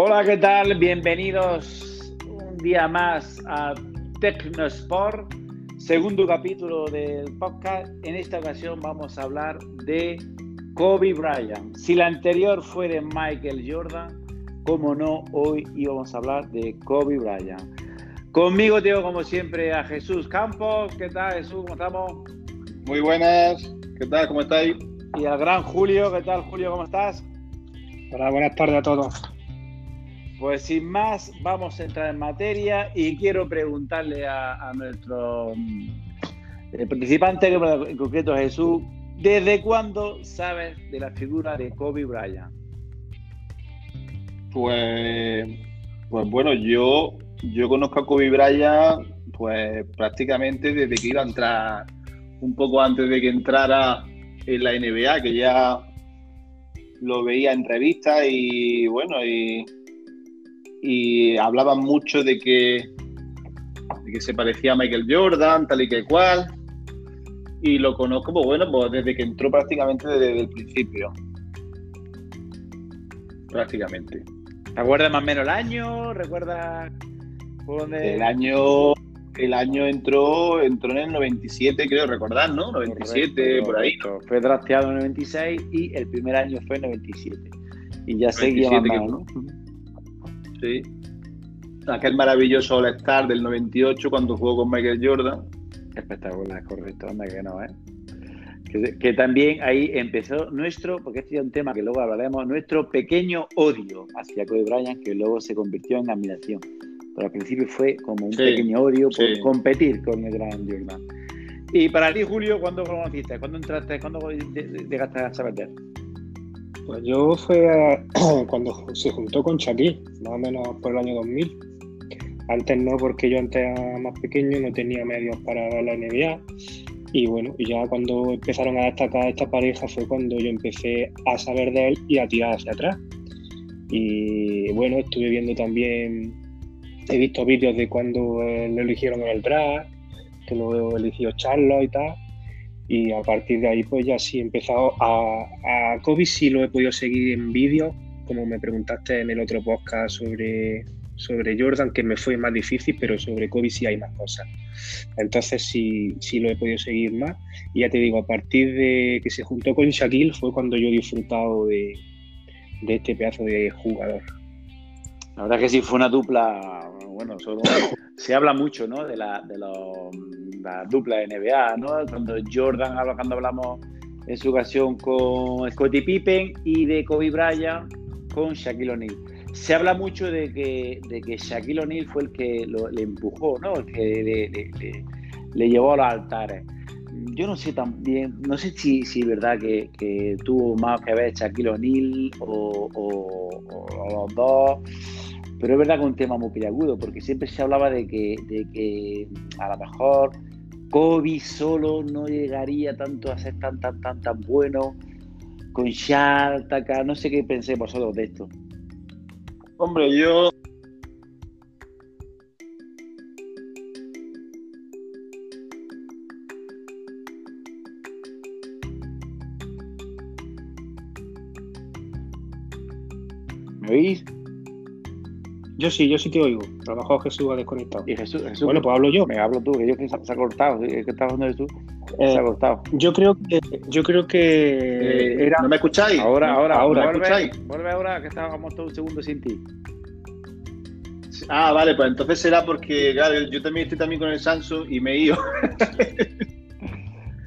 Hola, ¿qué tal? Bienvenidos un día más a Tecnosport, segundo capítulo del podcast. En esta ocasión vamos a hablar de Kobe Bryant. Si la anterior fue de Michael Jordan, como no, hoy íbamos a hablar de Kobe Bryant. Conmigo tengo como siempre a Jesús Campos. ¿Qué tal Jesús? ¿Cómo estamos? Muy buenas. ¿Qué tal? ¿Cómo estáis? Y al gran Julio. ¿Qué tal Julio? ¿Cómo estás? Hola, buenas tardes a todos. Pues sin más, vamos a entrar en materia y quiero preguntarle a, nuestro mm, participante, en concreto Jesús, ¿desde cuándo sabes de la figura de Kobe Bryant? Pues, pues bueno, yo, yo conozco a Kobe Bryant pues prácticamente desde que iba a entrar, un poco antes de que entrara en la NBA, que ya lo veía en revistas y bueno, y y hablaban mucho de que, que se parecía a Michael Jordan, tal y que cual. Y lo conozco, pues bueno, pues desde que entró prácticamente desde el principio. Prácticamente. ¿Te acuerdas más o menos el año? ¿Recuerdas El año el año entró entró en el 97, creo recordar, ¿no? 97, por ahí. Fue drafteado en el 96 y el primer año fue en el 97. Y ya seguía más, ¿no? Sí. Aquel maravilloso All-Star del 98 cuando jugó con Michael Jordan. Espectacular, correcto, hombre, que no, ¿eh? Que, también ahí empezó nuestro, porque este es un tema que luego hablaremos, nuestro pequeño odio hacia Kobe Bryant, que luego se convirtió en admiración. Pero al principio fue como un pequeño odio por competir con el gran Jordan. Y para ti, Julio, ¿cuándo conociste? ¿Cuándo entraste? ¿Cuándo llegaste a saber de él? Pues yo fue cuando se juntó con Shaquille, más o menos por el año 2000. Antes no, porque yo antes era más pequeño, no tenía medios para ver la NBA. Y bueno, ya cuando empezaron a destacar esta pareja fue cuando yo empecé a saber de él y a tirar hacia atrás. Y bueno, estuve viendo también, he visto vídeos de cuando lo eligieron en el draft, que lo eligió Charlo y tal y a partir de ahí pues ya sí he empezado a, a Kobe sí lo he podido seguir en vídeo como me preguntaste en el otro podcast sobre, sobre Jordan que me fue más difícil pero sobre Kobe sí hay más cosas. Entonces sí, sí lo he podido seguir más. Y ya te digo a partir de que se juntó con Shaquille fue cuando yo he disfrutado de, de este pedazo de jugador la verdad que sí fue una dupla bueno solo se habla mucho ¿no? de, la, de los la dupla de NBA, ¿no? Cuando Jordan cuando hablamos en su ocasión con Scottie Pippen y de Kobe Bryant con Shaquille O'Neal. Se habla mucho de que, de que Shaquille O'Neal fue el que le empujó, ¿no? El que le, llevó a los altares. Yo no sé también, no sé si, si es verdad que, tuvo más que ver Shaquille O'Neal o, los dos pero es verdad que es un tema muy peliagudo, porque siempre se hablaba de que, de que a lo mejor Kobe solo no llegaría tanto a ser tan, tan, tan, tan bueno. Con Shaq, Taka, no sé qué pensé vosotros de esto. Hombre, yo. ¿Me oís? Yo sí, yo sí te oigo. A lo mejor Jesús ha desconectado. ¿Y Jesús, bueno, pues hablo yo. Me hablo tú, que yo que se, ha cortado. ¿Qué estás hablando tú? se ha eh, cortado. Yo creo que. Yo creo que eh, era... ¿No me escucháis? Ahora, ahora, ahora. ¿me escucháis? Vuelve ahora, que estábamos todos un segundo sin ti. Ah, vale, pues entonces será porque, claro, yo también estoy también con el Samsung y me he ido.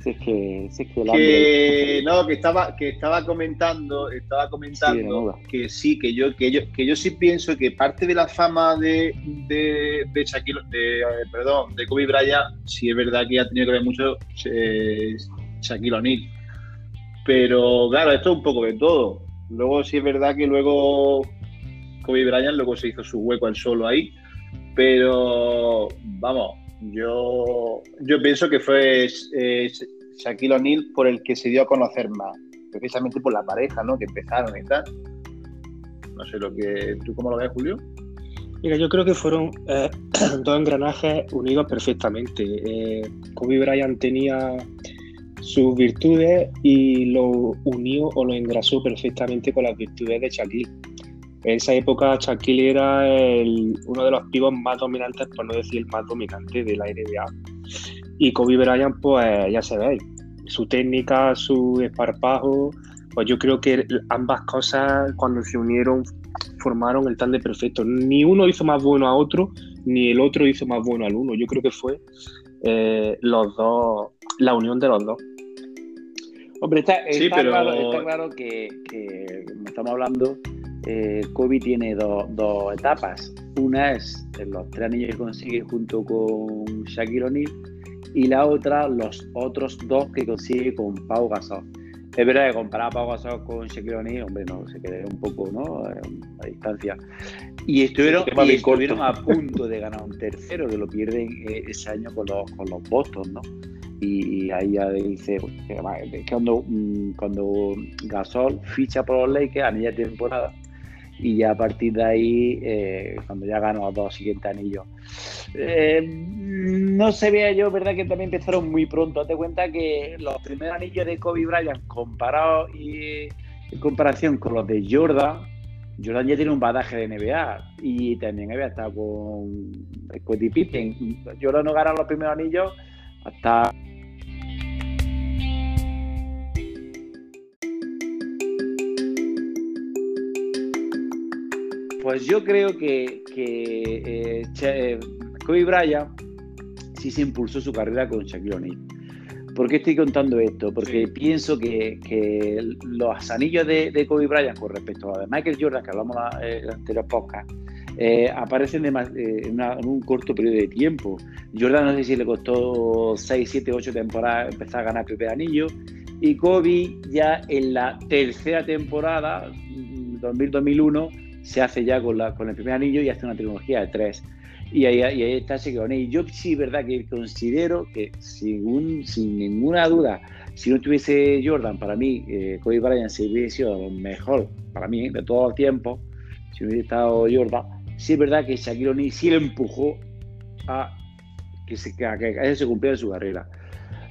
es que, que, no, que estaba, que estaba comentando, estaba comentando que sí, que yo, que yo, que yo sí pienso que parte de la fama de, de, de Shaquille, de, perdón, de Kobe Bryant, sí es verdad que ha tenido que ver mucho eh, Shaquille O'Neal. Pero claro, esto es un poco de todo. Luego sí es verdad que luego Kobe Bryant luego se hizo su hueco al solo ahí. Pero vamos, yo, yo pienso que fue eh, Shaquille O'Neal por el que se dio a conocer más, precisamente por la pareja, ¿no? Que empezaron y tal. No sé lo que. ¿Tú cómo lo ves, Julio? Mira, yo creo que fueron eh, dos engranajes unidos perfectamente. Eh, Kobe Bryant tenía sus virtudes y lo unió o lo engrasó perfectamente con las virtudes de Shaquille. En esa época Shaquille era uno de los pibos más dominantes, por no decir el más dominante de la NBA. Y Kobe Bryant, pues ya se ve, su técnica, su esparpajo, pues yo creo que ambas cosas cuando se unieron formaron el tan de perfecto. Ni uno hizo más bueno a otro, ni el otro hizo más bueno al uno. Yo creo que fue eh, los dos, la unión de los dos. Hombre, está, claro, que, estamos hablando, eh, Kobe tiene dos, etapas. Una es los tres anillos que consigue junto con Shaquille O'Neal y la otra los otros dos que consigue con Pau Gasol. Es verdad que comparar a Pau Gasol con Shaquille O'Neal, hombre, no, se queda un poco ¿no? a distancia. Y estuvieron, a punto de ganar un tercero, que lo pierden eh, ese año con los, con los Boston, ¿no? Y, ahí ya dice que cuando, mm, cuando Gasol ficha por los Lakers a media temporada y ya a partir de ahí, eh, cuando ya ganó los dos siguientes anillos. Eh, no se vea yo, ¿verdad? Que también empezaron muy pronto. Date cuenta que los primeros anillos de Kobe Bryant comparados y en comparación con los de Jordan, Jordan ya tiene un badaje de NBA y también había estado con Scottie Pippen. Jordan no ganó los primeros anillos hasta Pues yo creo que, que eh, eh, Kobe Bryant sí se impulsó su carrera con Shaquille O'Neal. ¿Por qué estoy contando esto? Porque pienso que, los anillos de, Kobe Bryant con respecto a de Michael Jordan, que hablamos en el anterior podcast, eh, aparecen en, un corto periodo de tiempo. Jordan no sé si le costó 6, 7, 8 temporadas empezar a ganar primer anillo. Y Kobe ya en la tercera temporada, 2000-2001, se hace ya con, la, con el primer anillo y hace una trilogía de tres. Y ahí, ahí está Y Yo sí, verdad, que considero que sin, sin ninguna duda, si no tuviese Jordan, para mí, eh, Kobe Bryant se hubiese sido lo mejor, para mí, de todo el tiempo, si hubiese estado Jordan. Sí es verdad que Shaquille O'Neal sí le empujó a que se, que, que se cumpliera su carrera.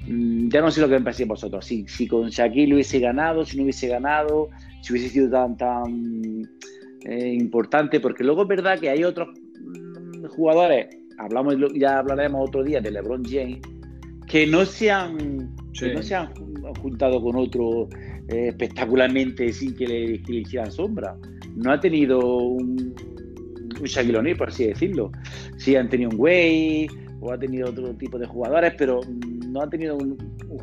Mm, ya no sé lo que me vosotros. Si, si con Shaquille hubiese ganado, si no hubiese ganado, si hubiese sido tan, tan eh, importante, porque luego es verdad que hay otros mm, jugadores, hablamos ya hablaremos otro día de LeBron James, que no se han, no se han juntado con otro eh, espectacularmente sin que le, hicieran sombra. No ha tenido un, un Shaquille por así decirlo. Sí han tenido un Way o ha tenido otro tipo de jugadores, pero no ha tenido un,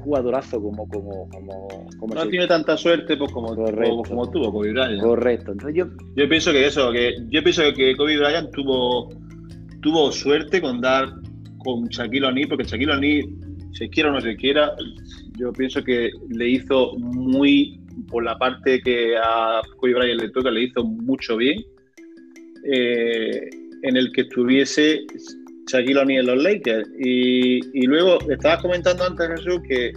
jugadorazo como como como, como no ha tenido tanta suerte pues como, como, tuvo Kobe Bryant. Correcto. Entonces yo yo pienso que eso que yo pienso que Kobe Bryant tuvo tuvo suerte con dar con Shaquille O'Neal porque Shaquille O'Neal se quiera o no se quiera yo pienso que le hizo muy por la parte que a Kobe Bryant le toca le hizo mucho bien eh, en el que estuviese Shaquille O'Neal en los Lakers. Y, y luego estabas comentando antes, Jesús, que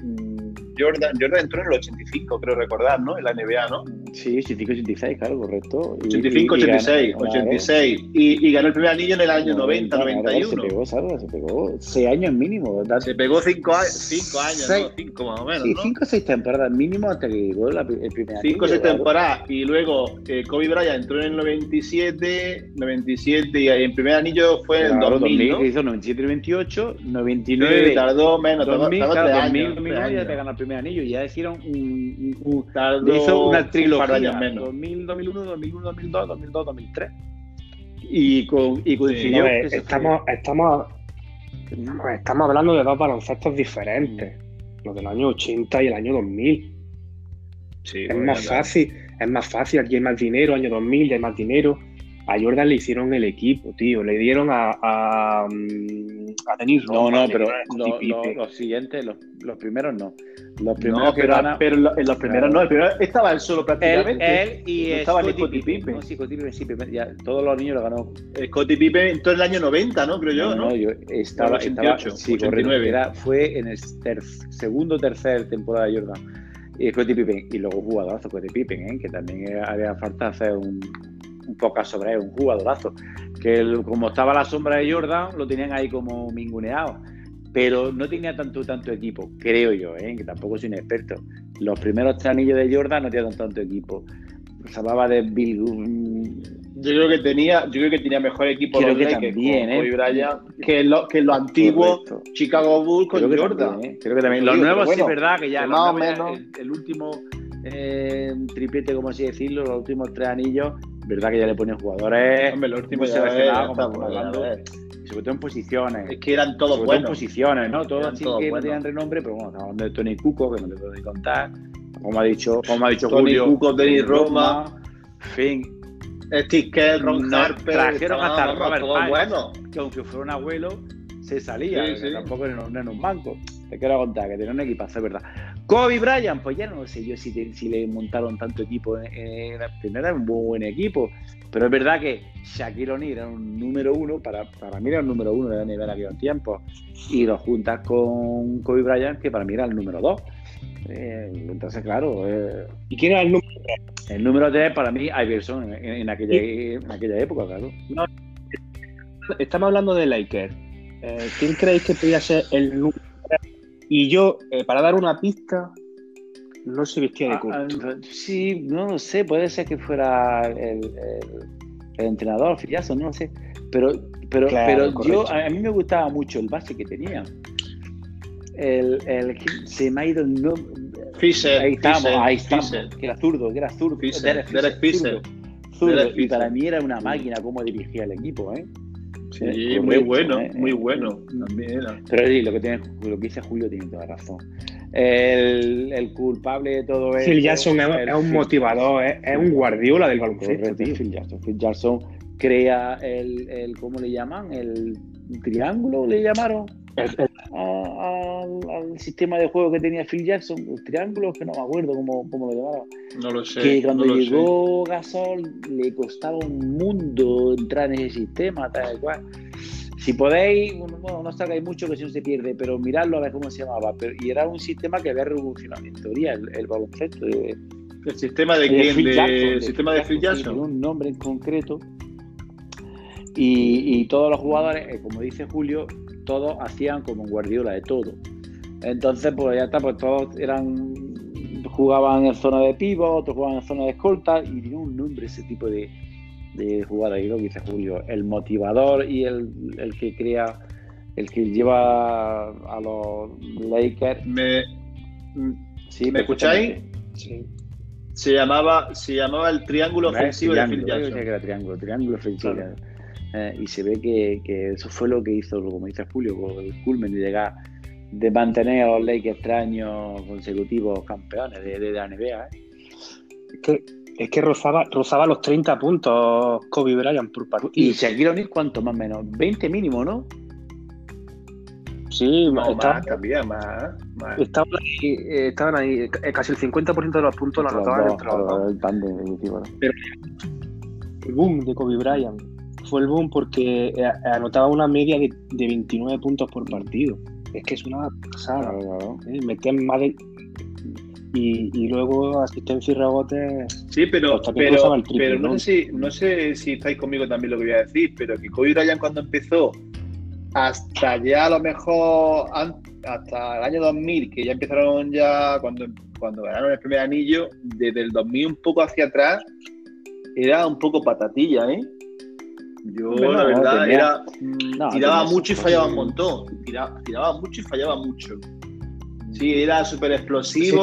Jordan, Jordan entró en el 85, creo recordar, ¿no? En la NBA, ¿no? Sí, 85-86, claro, correcto. 85-86, 86. Y, y, ganó el primer anillo en el año 90, 91. se pegó, ¿sabes? Se pegó 6 años mínimo, ¿verdad? Se pegó 5 cinco años, seis, ¿no? 5 más o menos, Sí, 5 o 6 temporadas mínimo hasta que llegó la, el primer año. 5 o 6 temporadas. Y luego eh, Kobe Bryant entró en el 97, 97 y el primer anillo fue en el 2000, 2000 ¿no? Hizo 97 y 28, 99. Sí, tardó menos, 2000, tardó, tardó 2000, 2000, 2000 ya te ganó el primer anillo. Ya hicieron un, un, hizo una trilogía. Menos. 2000, 2001, 2001, 2002, 2002, 2003. Y, con, y coincidió. Sí, no, estamos, estamos, estamos hablando de dos baloncestos diferentes. Los del año 80 y el año 2000. Sí, es más fácil, es más fácil, aquí hay más dinero, año 2000 ya hay más dinero a Jordan le hicieron el equipo, tío. Le dieron a, a, a Denis No, no, pero los siguientes, los, los, primeros no. Los primeros pero, pero en los primeros no. El primero estaba él solo prácticamente. Él, y estaba Scottie Pippen. No, sí, Scottie Pippen, sí, ya, todos los niños lo ganó. Scottie Pippen en el año 90, ¿no? Creo yo, ¿no? No, yo estaba, 88, estaba, sí, 89. Era, fue en el ter, segundo tercer temporada de Jordan. Y Scottie Pippen. Y luego jugadorazo Scottie Pippen, ¿eh? que también había falta hacer un un poco sobre él, un jugadorazo. Que como estaba la sombra de Jordan, lo tenían ahí como minguneado. Pero no tenía tanto, tanto equipo, creo yo, ¿eh? que tampoco soy un experto. Los primeros tres anillos de Jordan no tenían tanto equipo. Se hablaba de Bill, Yo creo que tenía, yo creo que tenía mejor equipo creo los que Lakers también, con ¿eh? Bryant que lo, que lo antiguo Correcto. Chicago Bulls con Creo que Jordan. también, ¿eh? Creo que también. Los Sí, nuevos sí es verdad que ya, los más o menos- el, el último eh, triplete, como así decirlo, los últimos tres anillos, verdad que ya le ponen jugadores Hombre, los últimos seleccionados, como hablando, y sobre todo en posiciones. Es que eran sobre todos todo en buenos. posiciones, ¿no? Todos Eran así todos que no buenos. tenían renombre, pero bueno, estamos hablando de Tony Cuco, que no te puedo ni contar. Como ha dicho, como ha dicho Tony Julio. Kukoc, Dennis Rodman. En fin, Steve Kerr, Ron No, Harper, trajeron hasta Robert todos Pines. buenos. que aunque fuera un abuelo, se salía, Sí, que sí. tampoco era en, un- en un banco. Te quiero contar que tenía un equipazo, es verdad. Kobe Bryant, pues ya no sé yo si, te- si le montaron tanto equipo. eh, eh, era- primero era un muy buen equipo, pero es verdad que Shaquille O'Neal era un número uno, para, para mí era un número uno de la NBA en aquellos tiempos, y lo juntas con Kobe Bryant, que para mí era el número dos. Eh, entonces, claro, eh, ¿Y quién era el número? el número tres para mí, Iverson, en, en aquella, en aquella época, claro. Estamos hablando de Lakers. Eh, ¿Quién creéis que podía ser el número? Y yo, eh, para dar una pista, no se vestía de corto. ah, sí, no lo sé, puede ser que fuera el, el- el entrenador, Fillazo, no lo sé. Pero, pero, Claro, pero yo, a, a mí me gustaba mucho el base que tenía. El, el que se me ha ido el nombre. Fisher, Ahí estamos, Fisher, ahí estamos. Que era zurdo, que era zurdo. Fisher, Derek Derek Fisher. zurdo, Y Fisher. para mí era una máquina cómo dirigía el equipo, ¿eh? Sí, muy bueno, eh, muy eh, bueno. eh, También era. Pero sí, lo que, tiene, lo que dice Julio tiene toda razón. El, el culpable de todo esto. Phil Jackson es, un motivador, es, es un guardiola del baloncesto. Phil Jackson. Phil Jackson crea el, el ¿cómo le llaman? El triángulo, le llamaron Al, al sistema de juego que tenía Phil Jackson. El triángulo, que no me acuerdo cómo, cómo lo llamaron. No lo sé. que cuando no lo sé. llegó Gasol le costaba un mundo entrar en ese sistema, tal cual. Si podéis, bueno, no, sacáis mucho que si no se pierde, pero miradlo a ver cómo se llamaba. Pero, y era un sistema que había revolucionado en teoría el, el baloncesto. De, ¿El sistema de de quién? Phil De- Jackson, ¿El sistema de Phil Tiene Jackson? un nombre en concreto. Y, y todos los jugadores, eh, como dice Julio, todos hacían como un Guardiola de todo. Entonces, pues ya está, pues todos eran jugaban en zona de pivot, otros jugaban en zona de escolta y tenía un nombre ese tipo de, de jugada. Y lo que dice Julio, el motivador y el, el que crea, el que lleva a los Lakers. Me, Sí, ¿Me escucháis? sí. se, llamaba, se llamaba el triángulo No ofensivo de Phil triángulo, yo Jackson. que era triángulo, triángulo ofensivo. Claro. Eh, y se ve que, que eso fue lo que hizo, como dice Julio, con el culmen de llegar, de mantener a los Lakers tres años consecutivos campeones de, de la NBA. ¿eh? Es que, es que rozaba, rozaba los 30 puntos Kobe Bryant por Y partido. Shaquille O'Neal, ¿cuánto más o menos? 20 mínimo, ¿no? Sí, No, estaba- más, también, más. más. estaban ahí, eh, estaban ahí, eh, casi el 50% de los puntos los anotaban entre los dos. boom de Kobe Bryant fue el boom porque eh, anotaba una media de, de 29 puntos por partido. Es que es una pasada. Claro, claro. ¿eh? Metían más de. Y, y luego asistencia y rebotes. Sí, pero, pero, triple, no, ¿no? sé si, no sé si estáis conmigo también lo que voy a decir, pero que Kobe Bryant cuando empezó, hasta ya a lo mejor, hasta el año 2000, que ya empezaron ya, cuando, cuando ganaron el primer anillo, desde el 2000 un poco hacia atrás, era un poco patatilla, ¿eh? Yo, no, la verdad, tenía- era, no, tiraba mucho y fallaba un montón. Tiraba, tiraba mucho y fallaba mucho. Sí, era súper explosivo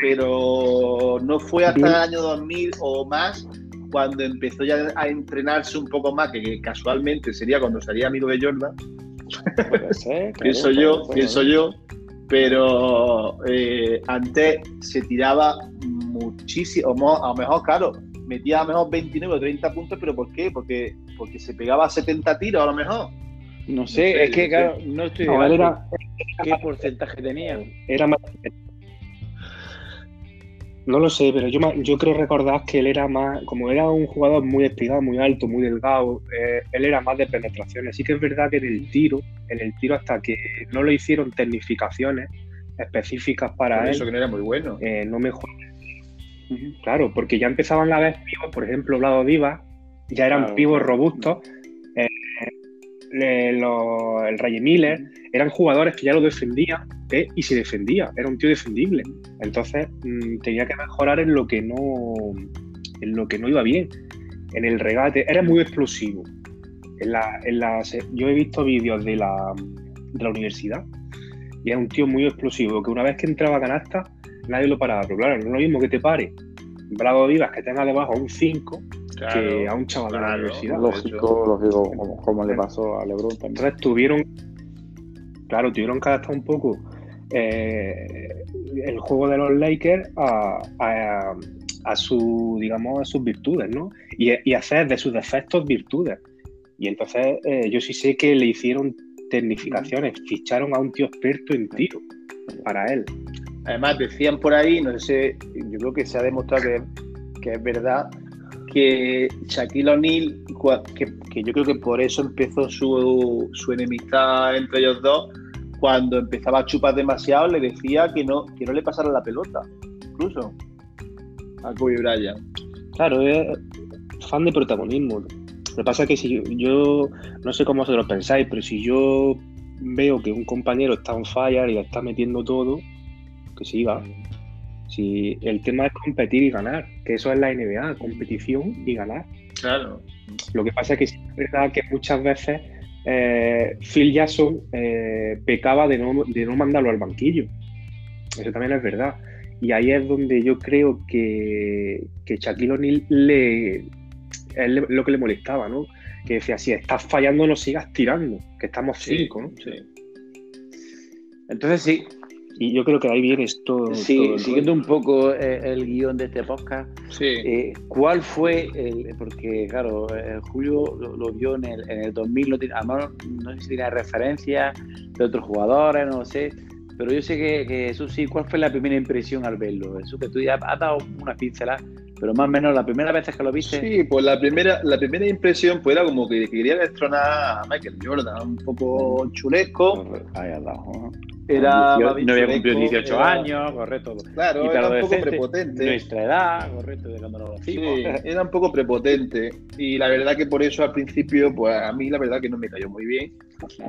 pero no fue hasta Bien. el año 2000 o más cuando empezó ya a entrenarse un poco más, que, casualmente sería cuando salía amigo de Jordan, ser, claro, pienso yo, pienso yo, pero eh, antes se tiraba muchísimo, a lo mejor, claro, metía a lo mejor 29 o 30 puntos, pero ¿por qué? Porque, porque se pegaba 70 tiros a lo mejor. No sé, No sé, es que, no claro, no estoy no, era, ¿Qué porcentaje tenía? era más. No lo sé, pero yo, yo creo recordar que él era más, como era un jugador muy espigado, muy alto, muy delgado, eh, él era más de penetraciones. Sí que es verdad que en el tiro, en el tiro hasta que no le hicieron tecnificaciones específicas para Por él, eso que no era muy bueno. eh, no mejoró. Claro, porque ya empezaban a ver por ejemplo, Vlado Diva, ya eran Claro, pivos claro. robustos. eh, los- el Ray Miller, eran jugadores que ya lo defendían eh, y se defendía, era un tío defendible. Entonces mm, tenía que mejorar en lo que no en lo que no iba bien. en el regate, era muy explosivo. En la, en la, yo he visto vídeos de la, de la universidad y es un tío muy explosivo, que una vez que entraba a canasta, nadie lo paraba. Pero claro, no es lo mismo que te pare Bravo Vivas que tenga debajo un 5 que a un chaval de la universidad. Lógico, lógico, como, le pasó a Lebron también. Entonces tuvieron, claro, tuvieron que adaptar un poco eh, el juego de los Lakers a, a, su, digamos, a sus virtudes, ¿no? Y, hacer de sus defectos virtudes. Y entonces eh, yo sí sé que le hicieron tecnificaciones, ficharon a un tío experto en tiro para él. Además, decían por ahí, no sé, yo creo que se ha demostrado que, es verdad, que Shaquille O'Neal, que, yo creo que por eso empezó su, su enemistad entre ellos dos, cuando empezaba a chupar demasiado, le decía que no, que no le pasara la pelota, incluso a Kobe Bryant. Claro, es fan de protagonismo. Lo que pasa es que si yo, no sé cómo vosotros pensáis, pero si yo veo que un compañero está en fire y le está metiendo todo, que siga. Si el tema es competir y ganar, que eso es la NBA, competición y ganar. Claro. Lo que pasa es que es verdad que muchas veces eh, Phil Jackson eh, pecaba de no, de no mandarlo al banquillo. Eso también es verdad. Y ahí es donde yo creo que, que Shaquille O'Neal le, es lo que le molestaba, ¿no? Que decía, si estás fallando, no sigas tirando, que estamos cinco, ¿no? Sí. Entonces sí, y yo creo que ahí viene todo. Sí, siguiendo un poco eh, el guion de este podcast, sí. Eh, ¿cuál fue el.? Porque, claro, eh, Julio lo, vio en el, en el 2000, no, tiene, no sé si tiene referencias de otros jugadores, no sé. Pero yo sé que, que, eso sí, ¿cuál fue la primera impresión al verlo? Eso que tú ya has dado una pinceladas, pero más o menos la primera vez que lo viste. Sí, pues la primera, la primera impresión pues era como que quería destronar a Michael Jordan, un poco chulesco. Ahí al lado. Era no había cumplido 18 años, correcto. Claro, era un poco prepotente. Nuestra edad, correcto, de cuando nos sí, era un poco prepotente. Y la verdad que por eso al principio, pues a mí la verdad que no me cayó muy bien.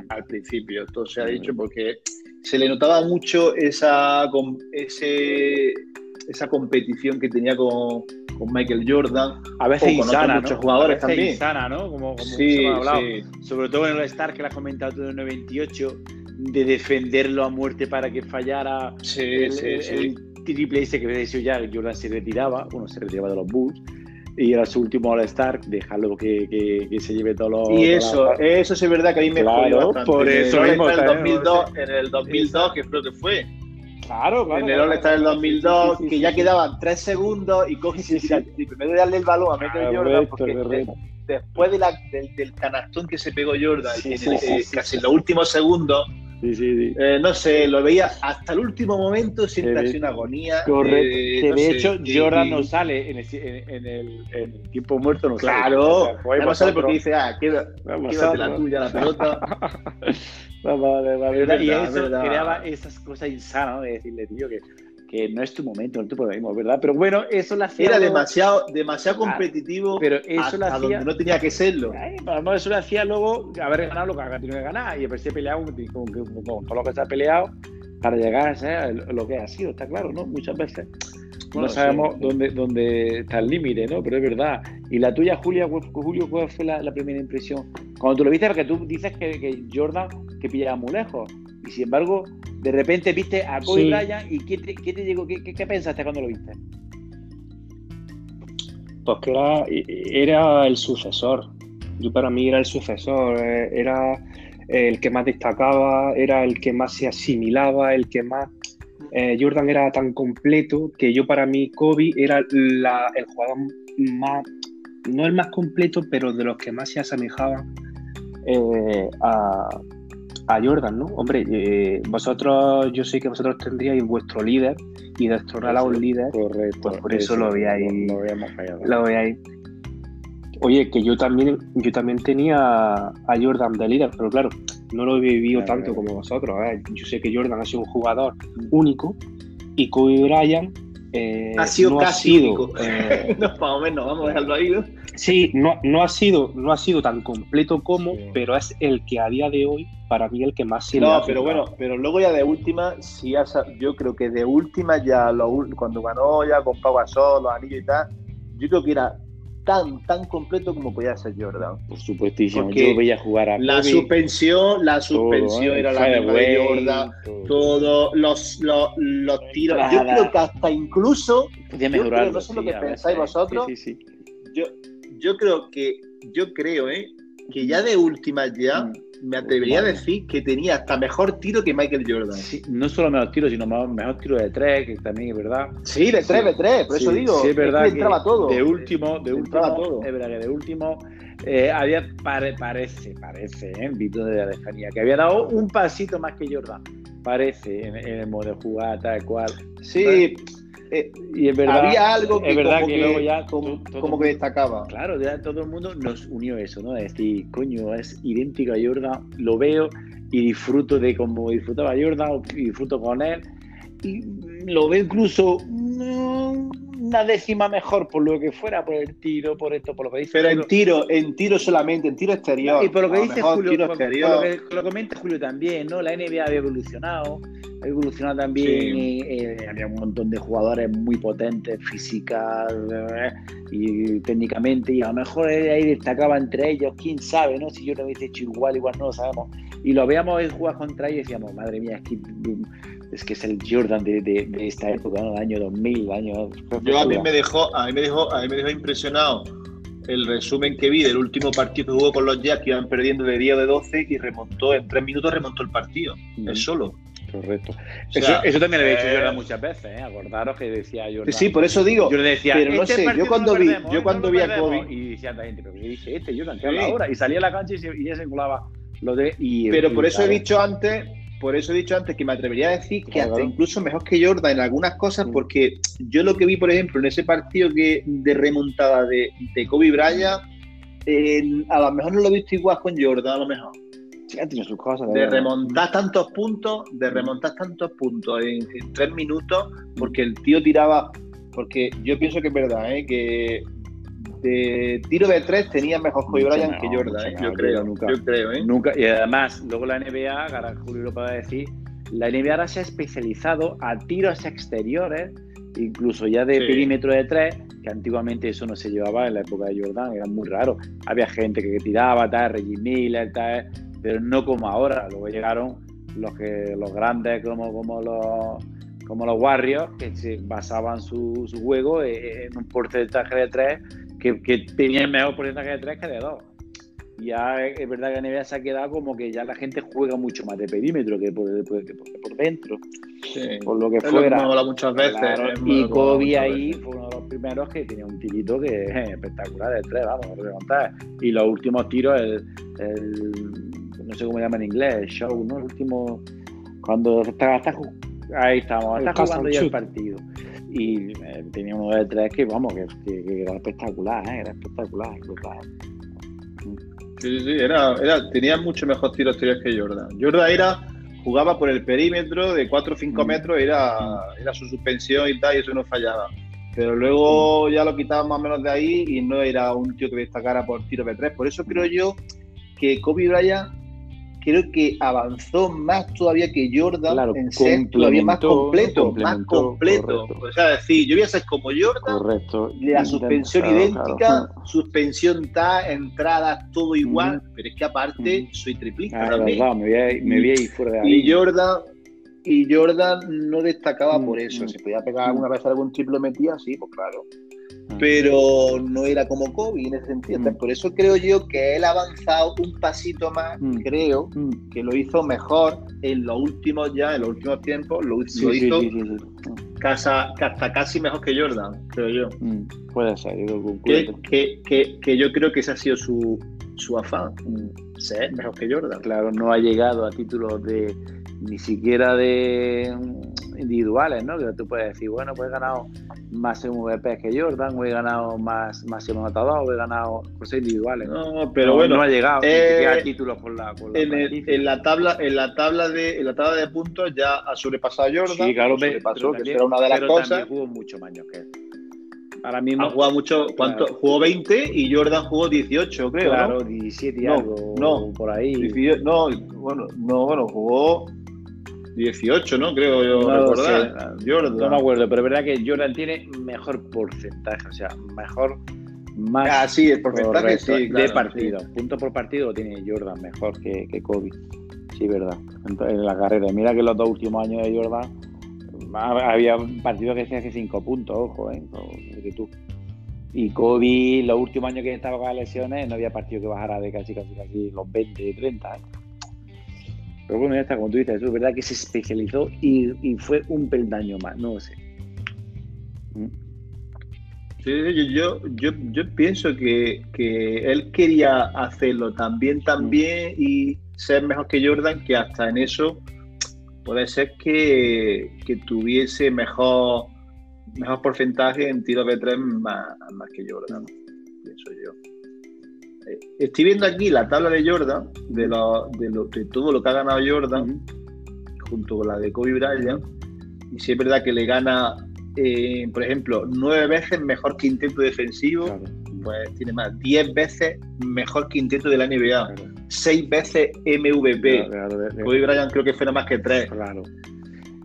Al principio, todo se ha dicho porque se le notaba mucho esa, ese, esa competición que tenía con, con Michael Jordan. A veces insana, muchos jugadores a veces también. insana, ¿no? Como, como sí, hablado. Sí. Sobre todo en el Star que la has comentado tú en el 98 de defenderlo a muerte para que fallara sí, el, sí, el, triple ese que me decía ya, Jordan se retiraba, bueno, se retiraba de los Bulls y era su último All-Star, dejarlo que, que, que, se lleve todos los... Y eso, eso es verdad que a mí me claro, bastante. por eso en el, también, 2002, en el 2002, que creo que fue. Claro, claro. En el All-Star del 2002, sí, sí, que ya quedaban tres segundos y coge y primero de darle el balón a Michael Jordan, porque correcto. Después de la, del, del, canastón que se pegó Jordan, en el, eh, casi en los últimos segundos, Sí, sí, sí. Eh, no sé, lo veía hasta el último momento sin casi una agonía. Correcto. Eh, que no de sé, hecho Jordan y- no sale en el, en, en el, en el tiempo muerto, no Claro, sale. O sea, no sale porque dice, ah, queda, quédate la tuya, la pelota. Vale, vale, Es verdad, y es eso verdad. creaba esas cosas insanas, ¿no? De decirle, tío, que, que no es tu momento, no te podemos, ¿verdad? Pero bueno, eso lo hacía. Era demasiado, demasiado Ah, competitivo pero eso hacía- donde no tenía que serlo. Ay, eso lo hacía luego haber ganado lo que ha tenido que ganar y haberse peleado con, con, con- con todo lo que se ha peleado para llegar a ser lo que ha sido, está claro, ¿no? Muchas veces Bueno, no sabemos sí. dónde, dónde está el límite, ¿no? Pero es verdad. Y la tuya, Julia, ¿cuál- Julio, ¿cuál fue la, la primera impresión? Cuando tú lo viste, porque tú dices que, que Jordan que pillaba muy lejos. Y sin embargo, de repente viste a Kobe Sí. Bryant y ¿qué te, qué te llegó? ¿Qué, qué, qué pensaste cuando lo viste? Pues que era, era el sucesor. Yo para mí era el sucesor, eh, era el que más destacaba, era el que más se asimilaba, el que más... eh, Jordan era tan completo que yo para mí Kobe era la- el jugador más, no el más completo, pero de los que más se asemejaban eh, a, a Jordan, ¿no? Hombre, eh, vosotros, yo sé que vosotros tendríais vuestro líder y destronar a un líder Correcto. Pues por eso lo veíais- Lo, lo habíamos fallado. lo veáis. Oye, que yo también, yo también tenía a Jordan de líder, pero claro, no lo he vivido Claro, tanto claro. como vosotros. ¿eh? Yo sé que Jordan ha sido un jugador único y Kobe Bryant eh, Ha sido no casi ha sido, único. eh, no, más o menos, vamos a dejarlo ahí. ¿no? sí, no, no ha sido, no ha sido tan completo como, Sí. pero es el que a día de hoy, para mí, el que más se le No, pero bueno, pero luego ya de última, sí ha sa- yo creo que de última ya lo cuando ganó ya con Pau Gasol, los anillos y tal, yo creo que era tan, tan completo como podía ser Jordan. Por supuestísimo, yo veía jugar a La suspensión, la suspensión ¿eh? era la misma de Jordan, todos los, los, los, tiros. Yo creo que hasta incluso. Podía mejorar. No sé lo que pensáis vosotros. Yo, yo creo que, yo creo, ¿eh? Que ya de últimas ya. Mm me atrevería a decir que tenía hasta mejor tiro que Michael Jordan. no solo mejor tiro, sino mejor tiro de tres, que también es verdad. Sí, de tres, de tres, por eso digo. Sí, es verdad. que entraba todo. De último, de último, todo. es verdad que de último eh, había, parece, parece, ¿eh? Vito de la lejanía, que había dado un pasito más que Jordan. Parece en, el modo de jugada, tal cual. Sí. Eh, y es verdad, había algo que, verdad como, que, luego ya como, que destacaba. Claro, ya todo el mundo nos unió eso, ¿no? De decir, coño, es idéntico a Jordan, lo veo y disfruto de cómo disfrutaba Jordan y disfruto con él. Y lo veo incluso una décima mejor por lo que fuera, por el tiro, por esto, por lo que dice. Pero en tiro, en tiro solamente, en tiro exterior. Y por lo que dice Julio, por, lo que lo comenta Julio también, ¿no? La NBA había evolucionado, ha evolucionado también, eh, había un montón de jugadores muy potentes, físicas eh, y técnicamente, y a lo mejor ahí destacaba entre ellos, quién sabe, ¿no? Si yo lo hubiese hecho igual, igual no lo sabemos. Y lo veíamos jugar contra ellos y decíamos, madre mía, es que es que es el Jordan de, de, esta época, ¿no? Año 2000, año... Yo a mí me dejó, a mí me dejó, a mí me dejó impresionado el resumen que vi del último partido que jugó con los Jazz, que iban perdiendo de 10 o de 12 y remontó, en tres minutos remontó el partido, es solo. Correcto. eso, también lo he dicho yo Jordan muchas veces, ¿eh? Acordaros que decía Jordan. Sí, por eso digo. Yo le decía, pero no este sé, yo cuando vi, yo ¿eh? cuando vi a Kobe. Y decía la gente, pero ¿qué dice este Jordan? ¿Qué habla ahora? Y salía a la cancha y, se, y ya se colaba lo de. Y, pero por eso he dicho antes por eso he dicho antes que me atrevería a decir que hasta incluso mejor que Jordan en algunas cosas, porque yo lo que vi, por ejemplo, en ese partido que de remontada de, de Kobe Bryant, a lo mejor no lo he visto igual con Jordan, a lo mejor. Sí, tiene sus cosas. De remontar tantos puntos, de remontar tantos puntos en, tres minutos, porque el tío tiraba. Porque yo pienso que es verdad, ¿eh? que de tiro de tres tenía mejor Kobe Bryant que Jordan, ¿eh? yo, creo, nunca, yo creo. ¿eh? Nunca, y además, luego la NBA, ahora Julio lo puede decir, la NBA ahora se ha especializado a tiros exteriores, incluso ya de perímetro de tres, que antiguamente eso no se llevaba en la época de Jordan, era muy raro. Había gente que tiraba, tal, Reggie Miller, tal, pero no como ahora. Luego llegaron los que los grandes como, como los como los Warriors, que se basaban su, su juego en un porcentaje de tres que, que tenía el mejor porcentaje de tres que de dos. Ya es verdad que NBA se ha quedado como que ya la gente juega mucho más de perímetro que por, por, dentro. Por lo que fuera. muchas veces. y Kobe ahí fue uno de los primeros que tenía un tirito que es espectacular de tres, vamos, a contar. Y los últimos tiros, el, no sé cómo se llama en inglés, el show, ¿no? El último, cuando está, está ahí estamos, está jugando ya el partido y eh, tenía uno de tres que, vamos, que, era espectacular, ¿eh? era espectacular. Sí, sí, sí, era, era, tenía mucho mejor tiros exteriores que Jordan. Jordan era, jugaba por el perímetro de 4 o 5 mm. metros, era, mm. era su suspensión y tal, y eso no fallaba. Pero luego mm. ya lo quitaba más o menos de ahí y no era un tío que destacara por tiros de tres. Por eso creo yo que Kobe Bryant creo que avanzó más todavía que Jordan en ser todavía más completo, más completo. O sea, decir, yo voy a ser como Jordan, correcto. la suspensión idéntica, suspensión ta, entradas, todo igual, pero es que aparte soy triplista. Ah, verdad, me voy, a, fuera de ahí. Y Jordan, y Jordan no destacaba por eso. Se podía pegar alguna vez algún triple metía, sí, pues claro pero no era como Kobe en ese sentido. Mm. Por eso creo yo que él ha avanzado un pasito más, mm. creo mm. que lo hizo mejor en los últimos ya, en los últimos tiempos, lo, hizo hasta casi mejor que Jordan, creo yo. puede ser, que, que, que, que, yo creo que ese ha sido su, su afán, ser mejor que Jordan. Claro, no ha llegado a títulos de ni siquiera de individuales, ¿no? Que tú puedes decir, bueno, pues he ganado más MVP que Jordan, o he ganado más máximo matador, o he ganado cosas individuales. No, pero bueno, no ha llegado eh, a títulos por la, por en, en, la tabla, en la tabla de, en la tabla de puntos ya ha sobrepasado a Jordan. Sí, claro, me, pasó, que era una de las cosas. jugó mucho más años que él. Ahora mismo. Ha jugado mucho. ¿cuánto? Jugó 20 y Jordan jugó 18, creo. Claro, 17 y algo. No, por ahí. no, bueno, no, bueno, jugó 18, ¿no? Creo yo no recordar. Jordan. No me acuerdo, pero es verdad que Jordan tiene mejor porcentaje, o sea, mejor más ah, sí, el porcentaje sí, de partido. Punto por partido lo tiene Jordan mejor que, que Kobe. Sí, verdad. en la carrera. Mira que los dos últimos años de Jordan había partidos que se hace cinco puntos, ojo, ¿eh? Que tú. Y Kobe, los últimos años que estaba con las lesiones, no había partido que bajara de casi, casi, casi los 20, 30. ¿eh? Pero bueno, ya está, como tú dices, eso es verdad que se especializó y, y fue un peldaño más, no lo sé. ¿Mm? Sí, yo, yo, yo, pienso que, que, él quería hacerlo también, también y ser mejor que Jordan, que hasta en eso puede ser que, que tuviese mejor, mejor porcentaje en tiro de tres más, más que Jordan, pienso yo. Estoy viendo aquí la tabla de Jordan, de, lo, de, lo, de todo lo que ha ganado Jordan, junto con la de Kobe Bryant, y si es verdad que le gana eh, por ejemplo, nueve veces mejor quinteto defensivo, pues tiene más, diez veces mejor quinteto de la NBA, seis veces MVP. Kobe Bryant creo que fue nada más que tres. Claro.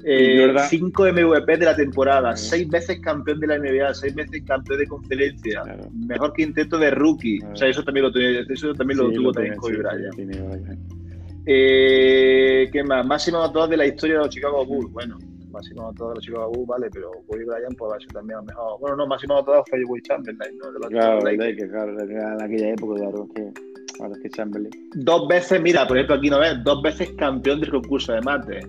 Eh, cinco MVP de la temporada, seis veces campeón de la NBA, seis veces campeón de conferencia, mejor quinteto de rookie. O sea, eso también lo, eso también lo, tuvo también Kobe Bryant. Eh, ¿Qué más? Máximo todas de la historia de los Chicago Bulls. Bueno, máximo todos los chicos de U, vale, pero Kobe Bryant pues va a ser también mejor. Bueno, no, máximo todos fue Will Chamberlain, ¿no? De los claro, que claro, en aquella época, claro, que, claro, que Chamberlain. Dos veces, mira, por ejemplo, aquí no ves, dos veces campeón del concurso de mate.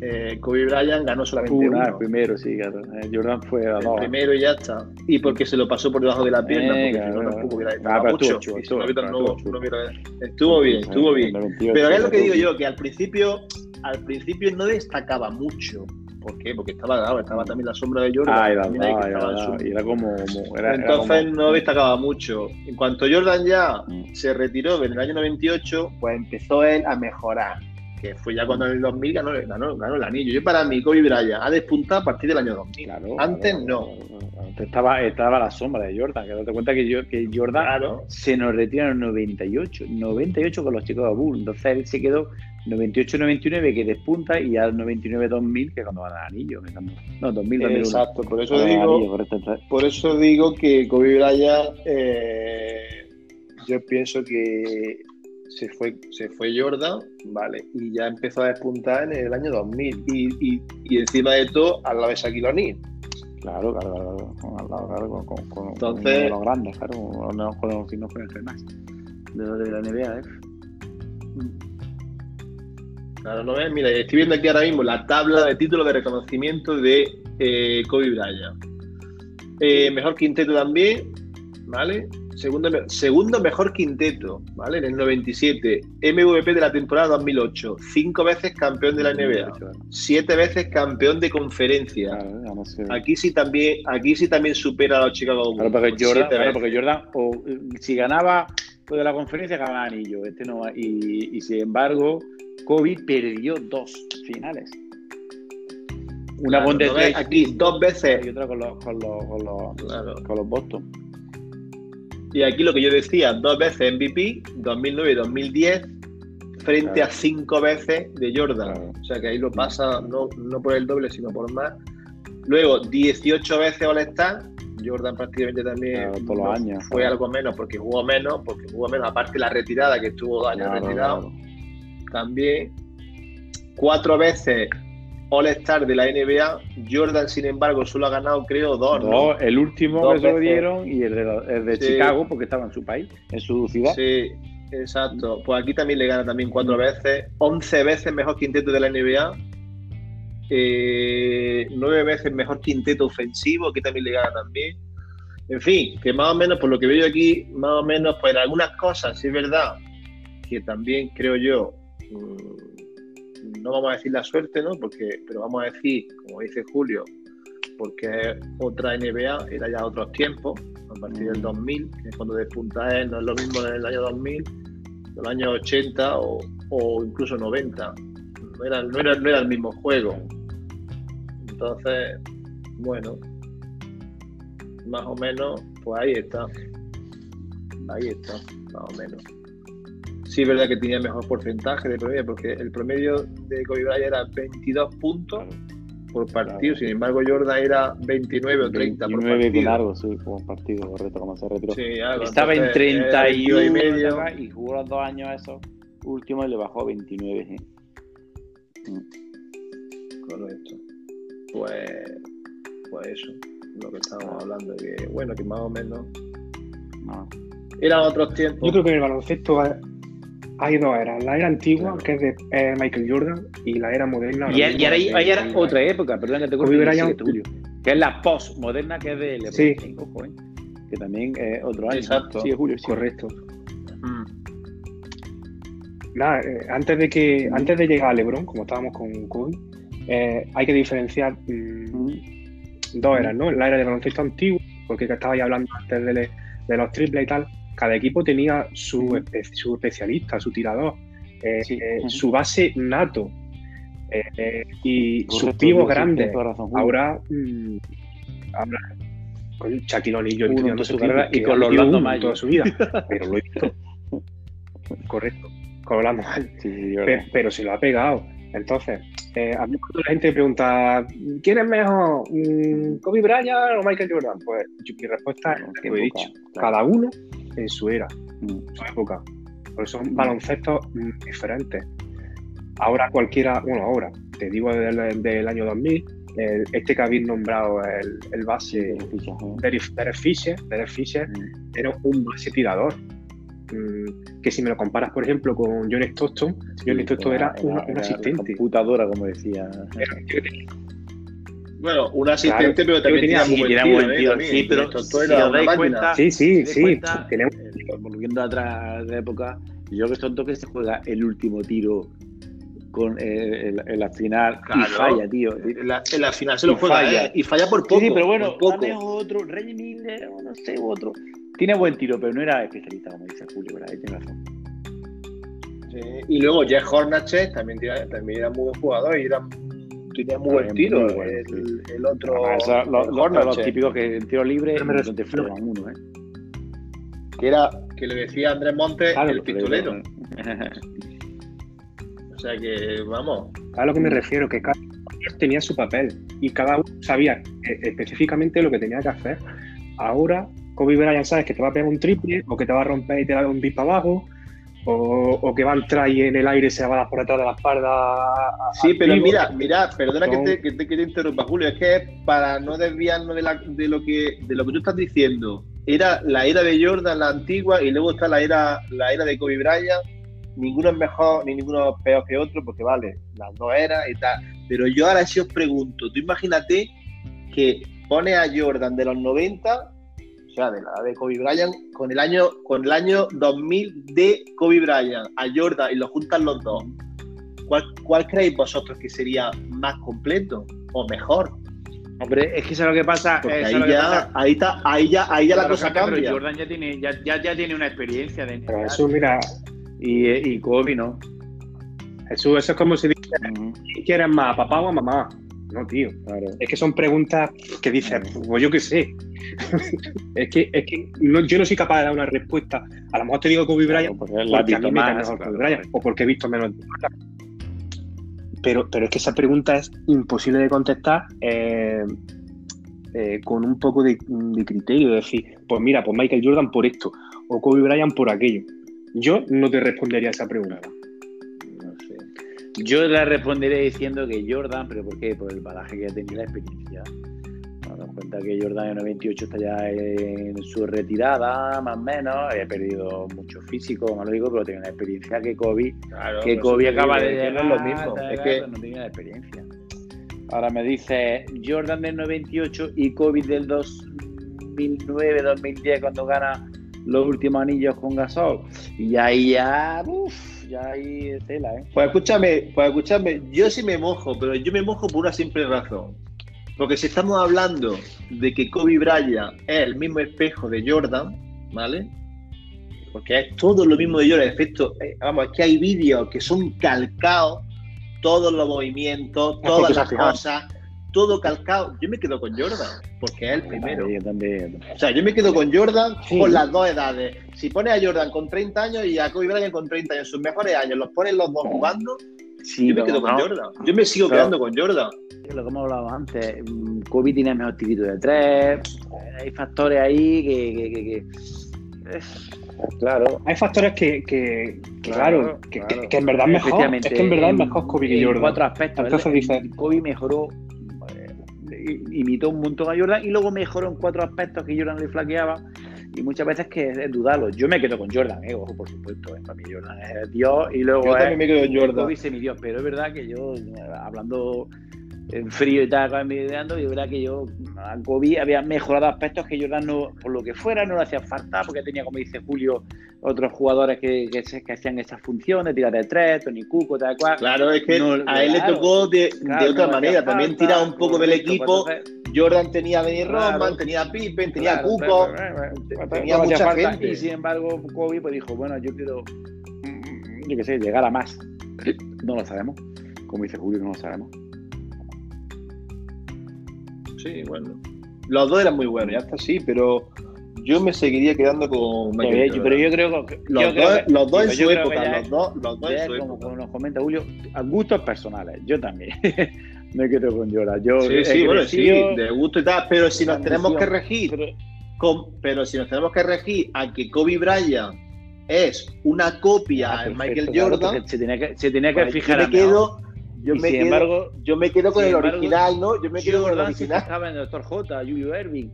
Eh, Kobe Bryant ganó solamente uno. el primero, sí, claro. Eh, Jordan fue El primero y ya está. Y porque se lo pasó por debajo de la pierna, eh, porque claro, si no tampoco hubiera ah, mucho. Estuvo, estuvo, estuvo bien, estuvo bien. Pero es lo que digo yo, que al principio, al principio no destacaba mucho ¿Por qué? Porque estaba, estaba también la sombra de Jordan. Ah, era, y era como. Entonces no destacaba mucho. En cuanto Jordan ya mm. se retiró en el año 98, pues empezó él a mejorar. Que fue ya cuando en el 2000 ganó, ganó, el anillo. Yo, para mí, Kobe Bryant ha despuntado a partir del año 2000. Antes no. Antes estaba, estaba la sombra de Jordan. Que date cuenta que, yo, que Jordan se nos retiró en el 98. 98 con los chicos de Bull. Entonces él se quedó 98-99 que despunta y ya 99-2000 que cuando van al anillo. No, 2000 Exacto, por eso, digo, por eso digo que Kobe Bryant, eh, yo pienso que se fue, se fue Jordan, vale, y ya empezó a despuntar en el año 2000 y, y, y encima de todo al lado de Shaquille O'Neal. Claro, claro, claro, con, al lado, claro, con, con, Entonces, los grandes, claro, no, con los que no pueden ser más de, de la NBA, ¿eh? Claro, no ves, mira, estoy viendo aquí ahora mismo la tabla de títulos de reconocimiento de eh, Kobe Bryant. Eh, mejor quinteto también, ¿vale? Segundo, segundo mejor quinteto, ¿vale? En el 97. MVP de la temporada 2008. Cinco veces campeón de la NBA. Siete veces campeón de conferencia. Aquí sí también, aquí sí también supera a los Chicago Bulls. Claro, porque Jordan, claro, porque Jordan o, si ganaba pues de la conferencia ganaba anillo. Este no, y, y sin embargo Kobe perdió dos finales. Una con aquí dos veces y otra con los, con los, con los, con los Boston. Y aquí lo que yo decía, dos veces MVP, 2009 y 2010, frente a cinco veces de Jordan. O sea que ahí lo pasa no, no por el doble, sino por más. Luego, 18 veces All-Star. Jordan prácticamente también todos los años, fue algo menos porque jugó menos, porque jugó menos, aparte la retirada, que estuvo dos años retirado también. Cuatro veces All-Star de la NBA. Jordan, sin embargo, solo ha ganado, creo, dos. ¿no? el último que se lo dieron y el de, Chicago, porque estaba en su país, en su ciudad. Sí, exacto. Pues aquí también le gana también cuatro veces. Once veces mejor quinteto de la NBA. Eh, nueve veces mejor quinteto ofensivo, aquí también le gana también. En fin, que más o menos, por lo que veo aquí, más o menos, pues en algunas cosas, sí es verdad, que también creo yo, Mm, no vamos a decir la suerte, ¿no? Porque, pero vamos a decir, como dice Julio, porque otra NBA, era ya otros tiempos, a partir del 2000, que es cuando despunta él, no es lo mismo en el año 2000, los años 80 o, incluso 90. No era, no, era, no era el mismo juego. Entonces, bueno, más o menos, pues ahí está. Ahí está, más o menos. Sí, es verdad que tenía mejor porcentaje de promedio, porque el promedio de Kobe Bryant era 22 puntos por partido. Sin embargo, Jordan era 29 o 30 por partido. 29 largo, sí, como partido, correcto, como se retiró. Estaba en 31 y medio y jugó los dos años eso último y le bajó a 29. Correcto. Pues, pues eso, lo que estábamos hablando, que bueno, que más o menos no. eran otros tiempos. Yo creo que en el baloncesto hay dos eras, la era antigua, que es de eh, Michael Jordan, y la era moderna. Y, ahora hay, era otra época, perdón que te corte, que es la post-moderna, que es de LeBron. Sí. ¿eh? que también es otro año. Exacto. Sí, Julio. Correcto. Mm. Nada, eh, antes de que antes de llegar a LeBron, como estábamos con Kobe, hay que diferenciar mm, dos eras, ¿no? La era de baloncesto antiguo, porque estaba ya hablando antes de, de los triples y tal, cada equipo tenía su, su especialista, su tirador, eh, eh, su base nato eh, y sus pibos grandes. ahora, mm, ahora, con Shaquille O'Neal yo estudiando su carrera y con los Orlando toda su vida, pero lo he visto. Correcto, con Orlando pero, pero, se lo ha pegado. Entonces, a mí cuando la gente pregunta ¿quién es mejor? Mm, ¿Kobe Bryant o Michael Jordan? Pues mi respuesta es que he dicho. Cada uno en su era, en su época. Porque son baloncesto diferentes. Ahora cualquiera, bueno, ahora, te digo del, año 2000, este que habéis nombrado, el, el base Derek Fisher, Fisher mm. era un base tirador. Mm, que si me lo comparas, por ejemplo, con John Stockton, John Stockton era, un, asistente. computadora, como decía. Bueno, un asistente, pero también tenía, muy buen tiro. sí, pero si os dais cuenta, sí, sí, sí. volviendo atrás de época, yo que es tonto que se juega el último tiro con eh, en, la final y falla, tío. En la, final se lo juega falla. Eh, y falla por poco. Sí, pero bueno, poco. otro, Rey Miller o no sé, otro. Tiene buen tiro, pero no era especialista, como dice Julio, ¿verdad? Tiene razón. Sí. Y luego Jeff Hornacek también, también era muy buen jugador y era tenía muy buen tiro. el, otro. Ah, los, típicos que en tiro libre no te uno, ¿eh? Que era, que le decía Andrés Montes el pistolero. o sea que, vamos. A lo que me refiero, que cada uno tenía su papel y cada uno sabía específicamente lo que tenía que hacer. Ahora, Kobe Bryant sabes que te va a pegar un triple o que te va a romper y te va a dar un bip abajo o, que va a entrar y en el aire se va a dar por detrás de la espalda. Sí, pero mira, mira, perdona que, te, que, te, que, interrumpa, Julio, es que para no desviarnos de, la, de, lo que, de lo que tú estás diciendo, era la era de Jordan, la antigua, y luego está la era, la era de Kobe Bryant. Ninguno es mejor ni ninguno es peor que otro, porque vale, las dos eras y tal. Pero yo ahora sí os pregunto, tú imagínate que pones a Jordan de los 90 de la de Kobe Bryant, con el año, con el año 2000 de Kobe Bryant a Jordan y lo juntan los dos, ¿cuál, creéis vosotros que sería más completo o mejor? Hombre, es que eso es lo que pasa. ahí, ya, ahí, está, ahí ya, ahí ya la cosa cambia. Pero Jordan ya tiene, ya, ya, tiene una experiencia de Pero eso, mira. Y, y Kobe no. Eso, eso es como si ¿quién más, papá o mamá? No, tío. Es que son preguntas que dices, pues yo qué sé. es que, es que yo no soy capaz de dar una respuesta. A lo mejor te digo Kobe Bryant porque, porque a mí me mejor Kobe Bryant o porque he visto menos. Pero, pero es que esa pregunta es imposible de contestar eh, eh, con un poco de, de, criterio. De decir, pues mira, pues Michael Jordan por esto o Kobe Bryant por aquello. Yo no te respondería a esa pregunta. Yo le responderé diciendo que Jordan, pero ¿por qué? Por el balaje que ha tenido la experiencia. Nos cuenta que Jordan en el 98 está ya en su retirada, más o menos, ha perdido mucho físico, como lo digo, pero tiene una experiencia que Kobe, que Kobe acaba de llegar. lo mismo, es que no tiene la experiencia. Ahora me dice Jordan del 98 y Kobe del 2009-2010 cuando gana los últimos anillos con Gasol. Y ahí ya, uff ya hay tela, ¿eh? Pues escúchame, pues escúchame, yo sí me mojo, pero yo me mojo por una simple razón. Porque si estamos hablando de que Kobe Bryant es el mismo espejo de Jordan, ¿vale? Porque es todo lo mismo de Jordan. Efecto, eh, vamos, es que hay vídeos que son calcados, todos los movimientos, todas las cosas todo calcado. Yo me quedo con Jordan, porque es el primero. Yo también. O sea, yo me quedo con Jordan con las dos edades. Si pones a Jordan con 30 años y a Kobe Bryant con 30 años, sus mejores años, los pones los dos jugando, yo me quedo con Jordan. Yo me sigo quedando con Jordan. Lo que hemos hablado antes, mm, Kobe tiene mejor tirito de tres, hay factores ahí que, que, que Claro. Hay factores que, que, claro, que, en verdad es mejor. Es que en verdad es mejor Kobe que Jordan. cuatro aspectos. Entonces dice... Kobe mejoró, eh, imitó un montón a Jordan y luego mejoró en cuatro aspectos que Jordan le flaqueaba. Y muchas veces que es dudarlo. Yo me quedo con Jordan, eh, ojo, por supuesto. Eh, para mí Jordan es Dios y luego. Yo también me quedo con Jordan. Kobe se midió, pero es verdad que yo, hablando en frío y tal, envidiando, y verdad que yo, a Kobe había mejorado aspectos que Jordan no, por lo que fuera, no le hacía falta, porque tenía, como dice Julio, otros jugadores que, que, hacían esas funciones, tirar de tres, Tony Cuco, tal cual. Claro, es que a él le tocó de, de otra manera, también tiraba un poco del equipo. Jordan tenía a Benny Roman, tenía Pippen, tenía Cuco, tenía mucha gente. Y sin embargo, Kobe pues dijo, bueno, yo quiero, mm, yo qué sé, llegar a más. No lo sabemos. Como dice Julio, no lo sabemos sí, bueno. Los dos eran muy buenos, ya está sí, pero yo me seguiría quedando con Pero yo creo que. Los, dos, los dos en su época, los dos, los dos en su como, como nos comenta Julio, a gustos personales, yo también. me quedo con Llora. Yo sí, sí, bueno, sí, de gusto y tal, pero si nos tenemos que regir, pero, si nos tenemos que regir a que Kobe Bryant es una copia ah, de Michael Jordan, se tenía que, se tenía que pues fijar me quedo, yo me, quedo, embargo, yo me quedo con el original, ¿no? Yo me quedo con el original. Estaba en el Dr. J, Julio Irving,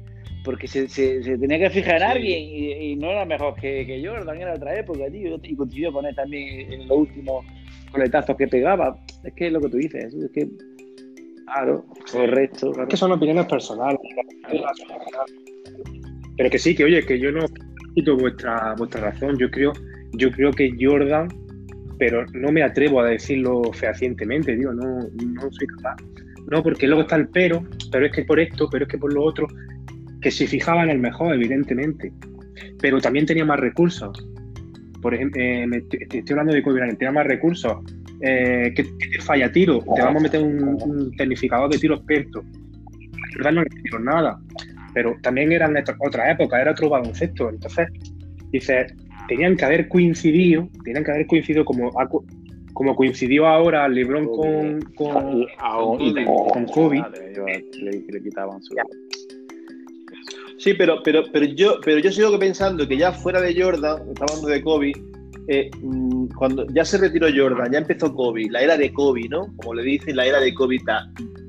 porque se, se, se, tenía que fijar en alguien y, y, no era mejor que, que Jordan, era otra época, tío. Y coincidió con él también en los últimos coletazos que pegaba. Es que es lo que tú dices, es que. Claro, correcto. Es que son opiniones personales. Pero que sí, que oye, que yo no quito vuestra, vuestra razón. Yo creo, yo creo que Jordan pero no me atrevo a decirlo fehacientemente, digo, no, no soy capaz. No, porque luego está el pero, pero es que por esto, pero es que por lo otro, que se fijaba en el mejor, evidentemente, pero también tenía más recursos. Por ejemplo, eh, estoy hablando de Kobe tenía más recursos. Eh, que, te falla tiro, te vamos a meter un, tecnificador de tiro experto. Verdad no le nada, pero también eran otra época, era otro baloncesto. Entonces, dices, tenían que haber coincidido, tenían que haber coincidido como, como coincidió ahora LeBron con, con, con, Kobe. Sí, pero, pero, pero, yo, pero yo sigo pensando que ya fuera de Jordan, estamos hablando de Kobe, eh, mm, cuando ya se retiró Jordan, ya empezó Kobe, la era de Kobe, ¿no? Como le dicen, la era de Kobe.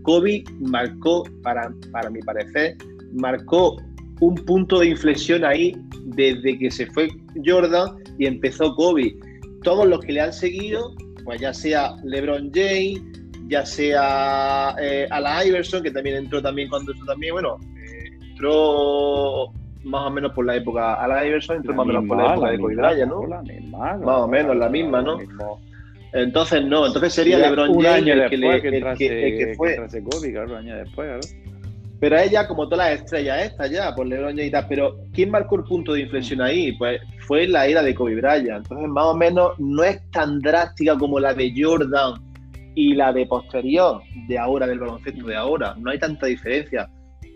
Kobe marcó, para, para mi parecer, marcó un punto de inflexión ahí desde que se fue Jordan y empezó Kobe. Todos los que le han seguido, pues ya sea LeBron James, ya sea eh, Ala Iverson, que también entró también cuando eso también, bueno, eh, entró más o menos por la época, Ala Iverson entró más o menos por la época de Kobe Bryant, ¿no? más o menos, la misma, ¿no? Entonces no, entonces sería LeBron James el, que, le, el, que, fue. Kobe, claro, año después, claro. Pero ella, como todas las estrellas estas ya, por LeBron y tal. Pero ¿quién marcó el punto de inflexión ahí? Pues fue la era de Kobe Bryant. Entonces, más o menos, no es tan drástica como la de Jordan y la de posterior de ahora, del baloncesto de ahora. No hay tanta diferencia.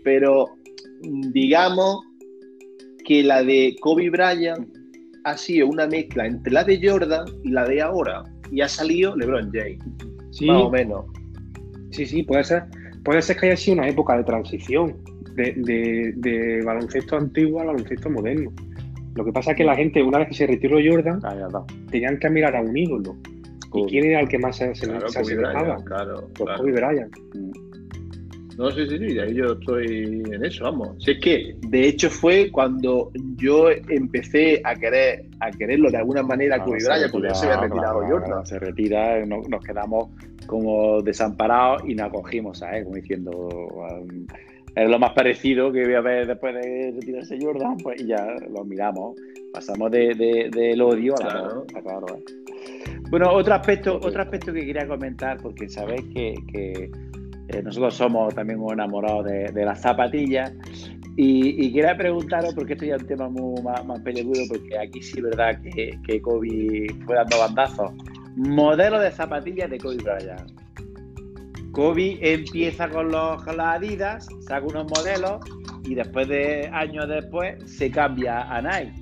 Pero digamos que la de Kobe Bryant ha sido una mezcla entre la de Jordan y la de ahora. Y ha salido LeBron James. Más o menos. Sí, sí, puede ser puede ser que haya sido una época de transición de, baloncesto antiguo al baloncesto moderno. Lo que pasa es que la gente, una vez que se retiró Jordan, ah, tenían que mirar a un ídolo. ¿Y quién era el que más se, se, claro, se asemejaba? Claro, pues Kobe Bryant. No, sí, sí, sí, ahí yo estoy en eso, vamos. Si es que, de hecho, fue cuando yo empecé a querer a quererlo de alguna manera a Kobe Bryant, porque se había retirado Jordan. Se retira, nos quedamos como desamparados y nos acogimos a él, como diciendo, um, es lo más parecido que voy a ver después de retirarse Jordan, pues y ya lo miramos, pasamos de, del odio a la claro. ¿eh? Bueno, otro aspecto, otro aspecto que quería comentar, porque sabéis que, eh, nosotros somos también muy enamorados de, las zapatillas. Y, quería preguntaros, porque esto ya es un tema muy, más, más porque aquí sí es verdad que, Kobe fue dando bandazos Modelo de zapatillas de Kobe Bryant. Kobe empieza con los Adidas, saca unos modelos y después de años después se cambia a Nike.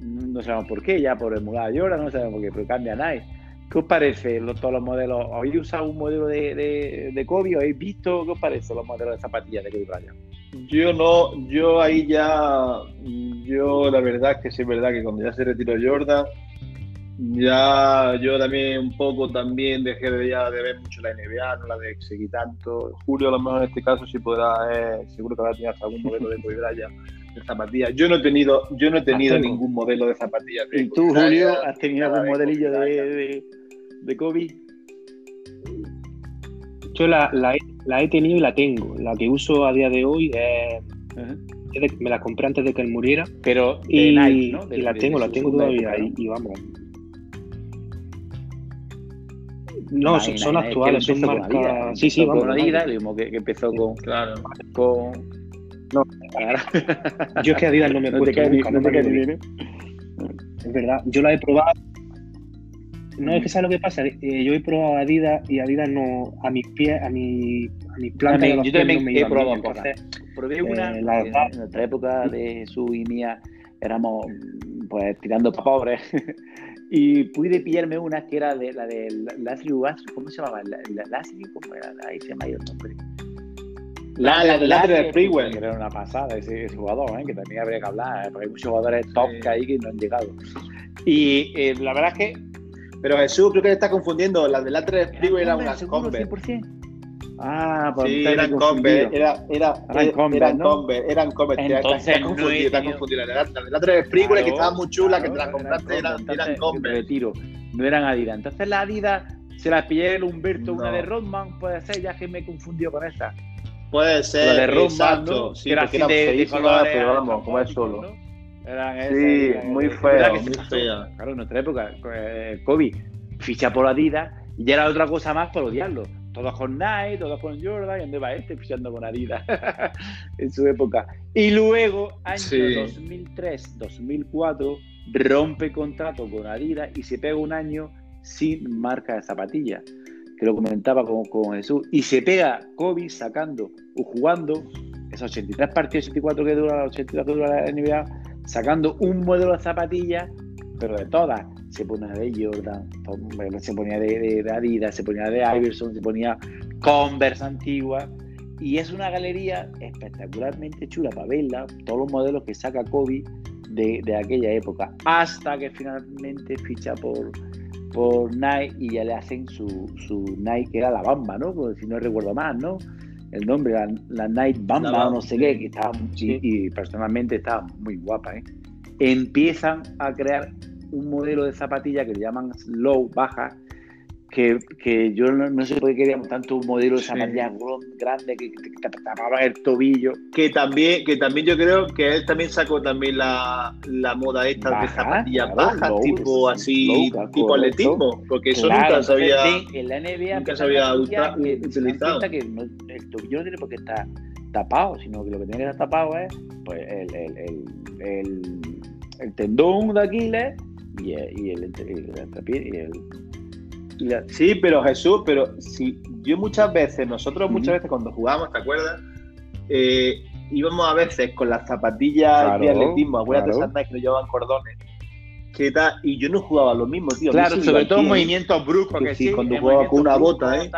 No sabemos por qué, ya por emular Jordan, no sabemos por qué, pero cambia a Nike. ¿Qué os parece todos los modelos? ¿Habéis usado un modelo de, de, de Kobe? ¿Habéis visto? ¿Qué os parece los modelos de zapatillas de Kobe Bryant? Yo no, yo ahí ya, yo la verdad es que sí es verdad que cuando ya se retiró Jordan, ya yo también un poco también dejé de, ya de ver mucho la NBA, no la de seguir tanto. Julio a lo mejor en este caso sí podrá, eh, seguro que habrá tenido algún modelo de Kobe Bryant de zapatillas. Yo no he tenido, yo no he tenido ningún modelo de zapatillas. ¿Y tú, Julio, has tenido algún modelillo de, de, Kobe? Yo la, la, la, he tenido y la tengo. La que uso a día de hoy es, me la compré antes de que él muriera. Pero y, Nike, ¿no? y la tengo, la tengo todavía y, y, vamos. No, son, actuales, son marcas. Sí, sí, vamos. Con Adidas, lo mismo que, que empezó con. Claro. Con, no, yo es que Adidas no me no puesto nunca, no te bien. Es verdad, yo la he probado. No, es que sabes lo que pasa, eh, yo he probado Adidas y Adidas no, a mis pies, a mi, a mis plantas yo también no he probado cosas. Probé una, eh, la en, en nuestra época de su y mía, éramos pues tirando para pobres. y pude pillarme una que era de la de Lashley ¿cómo se llamaba? La, la, ¿cómo era? Ahí se llama el nombre. La, la, la, de Freeway. Que era una pasada ese, jugador, ¿eh? que también habría que hablar, ¿eh? porque hay muchos jugadores top que hay que no han llegado. Y eh, la verdad es que. Pero Jesús, creo que está confundiendo. La de la de Freeway era una Converse. 100%. Ah, pues sí, eran Converse. Era, era, eran Converse. Eran ¿no? Converse. Eran Converse. Entonces, está confundido, está confundido. La de la de Freeway, que estaba muy chula, que te la compraste, eran, eran Converse. Retiro. No eran Adidas. Entonces la Adidas se la pillé el Humberto, una de Rodman, puede ser, ya que me confundió con esa. Puede ser. La de Rumba, ¿no? Sí, era de, de colores, pero vamos, como es solo. ¿no? Eran esas, sí, eran, muy fea, muy fea. Claro, en nuestra época, eh, Kobe ficha por Adidas y ya era otra cosa más por odiarlo. Todos con Nike, todos con Jordan, y andaba este fichando con Adidas en su época. Y luego, año sí. 2003, 2004, rompe contrato con Adidas y se pega un año sin marca de zapatillas que lo comentaba con, con Jesús, y se pega Kobe sacando o jugando esos 83 partidos, 84 que dura, 82 que dura la NBA, sacando un modelo de zapatillas, pero de todas. Se ponía de Jordan, se ponía de, Adidas, se ponía de Iverson, se ponía Converse antigua. Y es una galería espectacularmente chula para verla, todos los modelos que saca Kobe de, de aquella época, hasta que finalmente ficha por, por Nike y ya le hacen su, su Nike, que era la Bamba, ¿no? Porque si no recuerdo más, ¿no? El nombre, la, la Nike Bamba o no sé qué, que estaba, sí. y, y, personalmente estaba muy guapa, ¿eh? Empiezan a crear un modelo de zapatilla que le llaman slow, baja, que, que yo no, no, sé por qué queríamos tanto un modelo de zapatillas sí. grande que, que, que tapaba el tobillo. Que también, que también yo creo que él también sacó también la, la moda esta Baja, de zapatillas claro, bajas, low, tipo así, low, tipo atletismo, porque eso claro, nunca se había, en la NBA nunca se había utilizado. Que no, el tobillo no tiene por qué estar tapado, sino que lo que tiene que estar tapado es pues, el, el, el, el, tendón de Aquiles y el, y el, el, y el Sí, pero Jesús, pero si yo muchas veces, nosotros muchas veces cuando jugábamos, ¿te acuerdas? Eh, íbamos a veces con las zapatillas claro, de atletismo, acuérdate claro. esas que no llevaban cordones. ¿Qué tal? Y yo no jugaba lo mismo, tío. Claro, sobre todo movimientos bruscos. Que sí, cuando jugaba con una bota, ¿eh?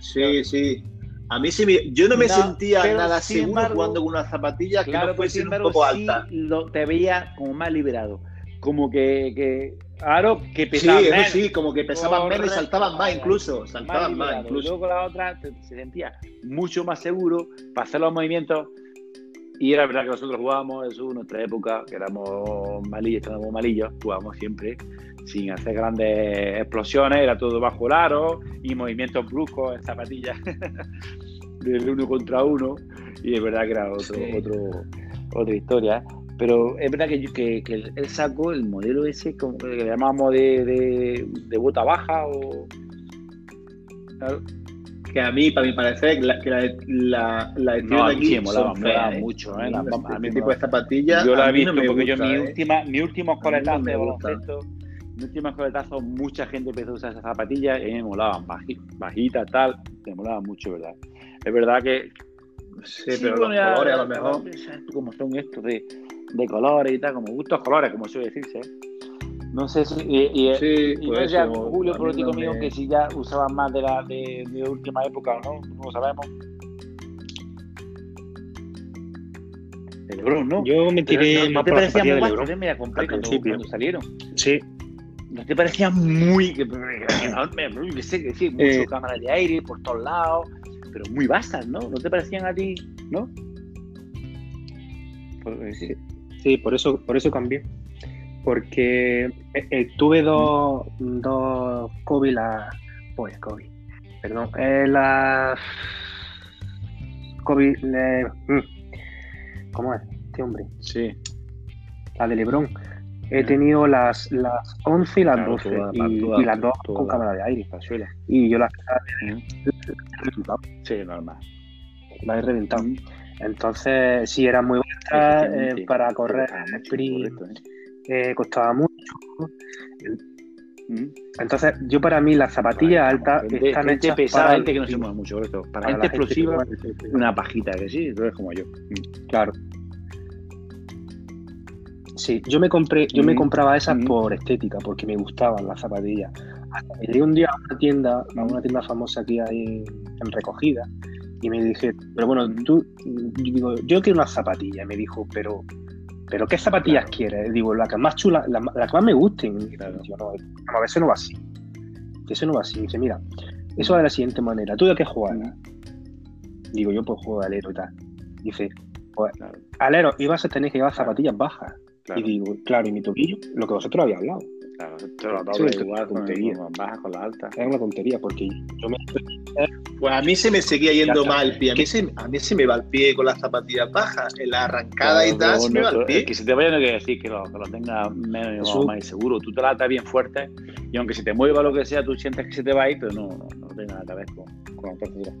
Sí, sí. A mí sí me, yo no me no, sentía nada seguro embargo, jugando con unas zapatillas claro, que no fuesen un poco sí altas. Lo, te veía como más liberado. Como que, que Claro, que pesaban sí, menos. Sí, como que pesaban Correcto. menos y saltaban más incluso. Saltaban más, más incluso. Luego con la otra se sentía mucho más seguro para hacer los movimientos. Y era verdad que nosotros jugábamos eso en nuestra época, que éramos malillos, estábamos malillos, jugábamos siempre sin hacer grandes explosiones, era todo bajo el aro y movimientos bruscos en zapatillas del uno contra uno. Y es verdad que era otro, sí. otro, otra historia. Pero es verdad que, que, que, él sacó el modelo ese como que le llamamos de, de, de bota baja o. Claro. Que a mí, para mi parecer, la, que la, la, la no, aquí sí, molaba, molaba mucho, ¿eh? La, a mí tipo de zapatillas. Yo la he visto no porque gusta, yo mi, ¿eh? última, mi último coletazo de baloncesto, mi último coletazo, mucha gente empezó a usar esas zapatillas y me molaban, bajitas, tal, me molaban mucho, ¿verdad? Es verdad que. Sí, sí pero los colores a lo mejor. Como son estos de de colores y tal, como gustos colores, como suele decirse. No sé si. Y, sí, no pues ya Julio, político mío, que si ya usaban más de la de, de última época o no, no lo sabemos. De Lebron, ¿no? Yo me tiré no, no, te parecía muy guay, me la compré cuando, cuando, salieron. Sí. ¿No te parecía muy. que sé, que sí, mucho eh, cámaras de aire por todos lados, pero muy vastas, ¿no? ¿No te parecían a ti, no? Sí, sí por eso, por eso cambié. Porque eh, eh, tuve dos, dos COVID, la. Pues COVID. Perdón. Eh, la. COVID. Mm, ¿Cómo es? Este hombre. Sí. La de Lebron he tenido las, las 11 y las 12 y, las dos con cámara de aire. Y yo las Sí, normal. Las he reventado. Entonces, sí, era muy buena eh, para correr sprint, eh. costaba mucho. Entonces, yo para mí las zapatillas altas gente, están gente hechas pesada, gente que no se mueve mucho, para, para gente explosiva, una pajita que sí, tú eres como yo. Claro. Sí, yo me compré, yo me compraba esas por estética, porque me gustaban las zapatillas. Hasta que llegué un día a una tienda, a una tienda famosa aquí en recogida, y me dije, pero bueno, tú, yo digo, yo quiero unas zapatillas. Y me dijo, pero, pero ¿qué zapatillas quieres? Digo, la que más chula, la, que más me gusten. Y no, a veces no va así. Eso no va así. dice, mira, eso va de la siguiente manera. ¿Tú de qué juegas? Digo, yo pues juego de alero y tal. Dice, pues, alero, ibas a tener que llevar zapatillas bajas. Y digo, claro, y mi tobillo, lo que vosotros habéis hablado. Claro, esto lo igual, tontería. Con, baja con la alta. Es una tontería porque yo me. Pues a mí se me seguía yendo mal el pie. A mí, se, a mí se me va el pie con las zapatillas bajas. En la arrancada y tal, se me va el pie. Que se te vaya no quiere decir que lo, que lo tenga menos más seguro. Tú te la atas bien fuerte y aunque se te mueva lo que sea, tú sientes que se te va a ir, pero no, no, no tiene nada que ver con, con la torcedura.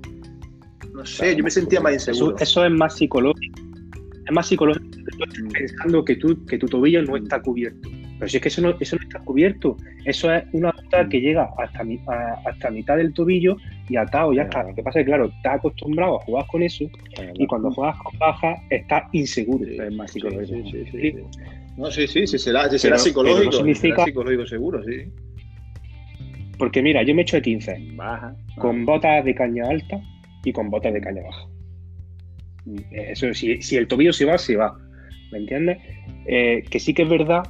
No sé, yo me sentía más inseguro. Eso, eso es más psicológico. Es más psicológico pensando que, tú, que tu tobillo no está cubierto. Pero si es que eso no, eso no está cubierto, eso es una ruta que llega hasta, hasta mitad del tobillo y atado ya está. Lo que pasa es que, claro, estás acostumbrado a jugar con eso y cuando juegas con baja estás inseguro. es más psicológico. Sí, sí, no, sí, sí, sí será, será psicológico. significa... psicológico seguro, sí. Porque mira, yo me echo de 15 baja, con botas de caña alta y con botas de caña baja. Eso, si, si el tobillo se va, se va. ¿me entiendes? Eh, que sí que es verdad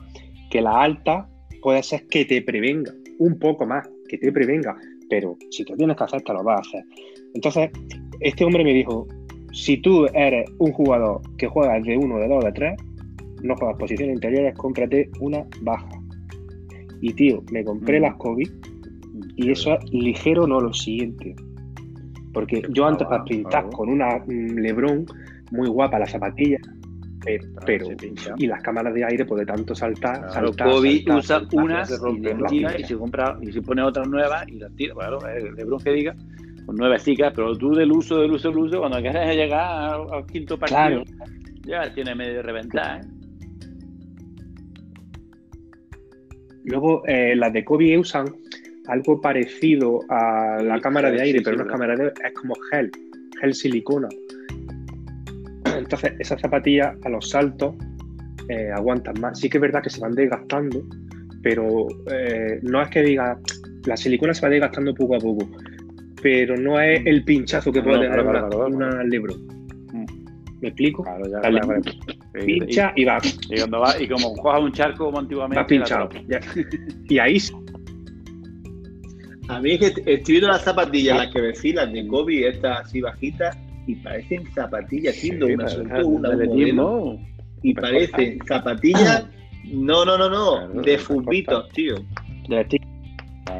que la alta puede ser que te prevenga, un poco más, que te prevenga, pero si tú tienes que hacer, te lo vas a hacer. Entonces, este hombre me dijo, si tú eres un jugador que juegas de uno, de dos, de tres, no juegas posiciones interiores, cómprate una baja. Y tío, me compré mm. las COVID y eso es ligero, no lo siguiente. Porque yo antes para pintar con una mm, Lebron muy guapa, la pero, y las cámaras de aire, pues de tanto saltar, claro, saltar, Kobe usa unas se rompe, y, y se compra y se pone otras nuevas y las tira, claro, el Lebron que diga, con nueve chicas, pero tú del uso, del uso, del uso, cuando quieres llegar al, quinto partido, ya tiene medio de reventar. ¿eh? Luego, eh, las de Kobe usan algo parecido a la cámara de aire, pero no es cámara de aire, es como gel, gel silicona. Entonces, esas zapatillas a los saltos eh, aguantan más. Sí que es verdad que se van desgastando, pero eh, no es que diga, la silicona se va desgastando poco a poco, pero no es el pinchazo que puede tener una, libro. Mm. ¿Me explico? Claro, ya, pincha y, va. Y, cuando va, y como juegas un charco como antiguamente. Va pinchado. y ahí A mí es que estoy viendo las zapatillas, las que desfilan de Kobe, estas así bajitas, y parecen zapatillas, siendo una soltó una modelo, y parecen zapatillas, no, no, no, no, de fubitos, tío. De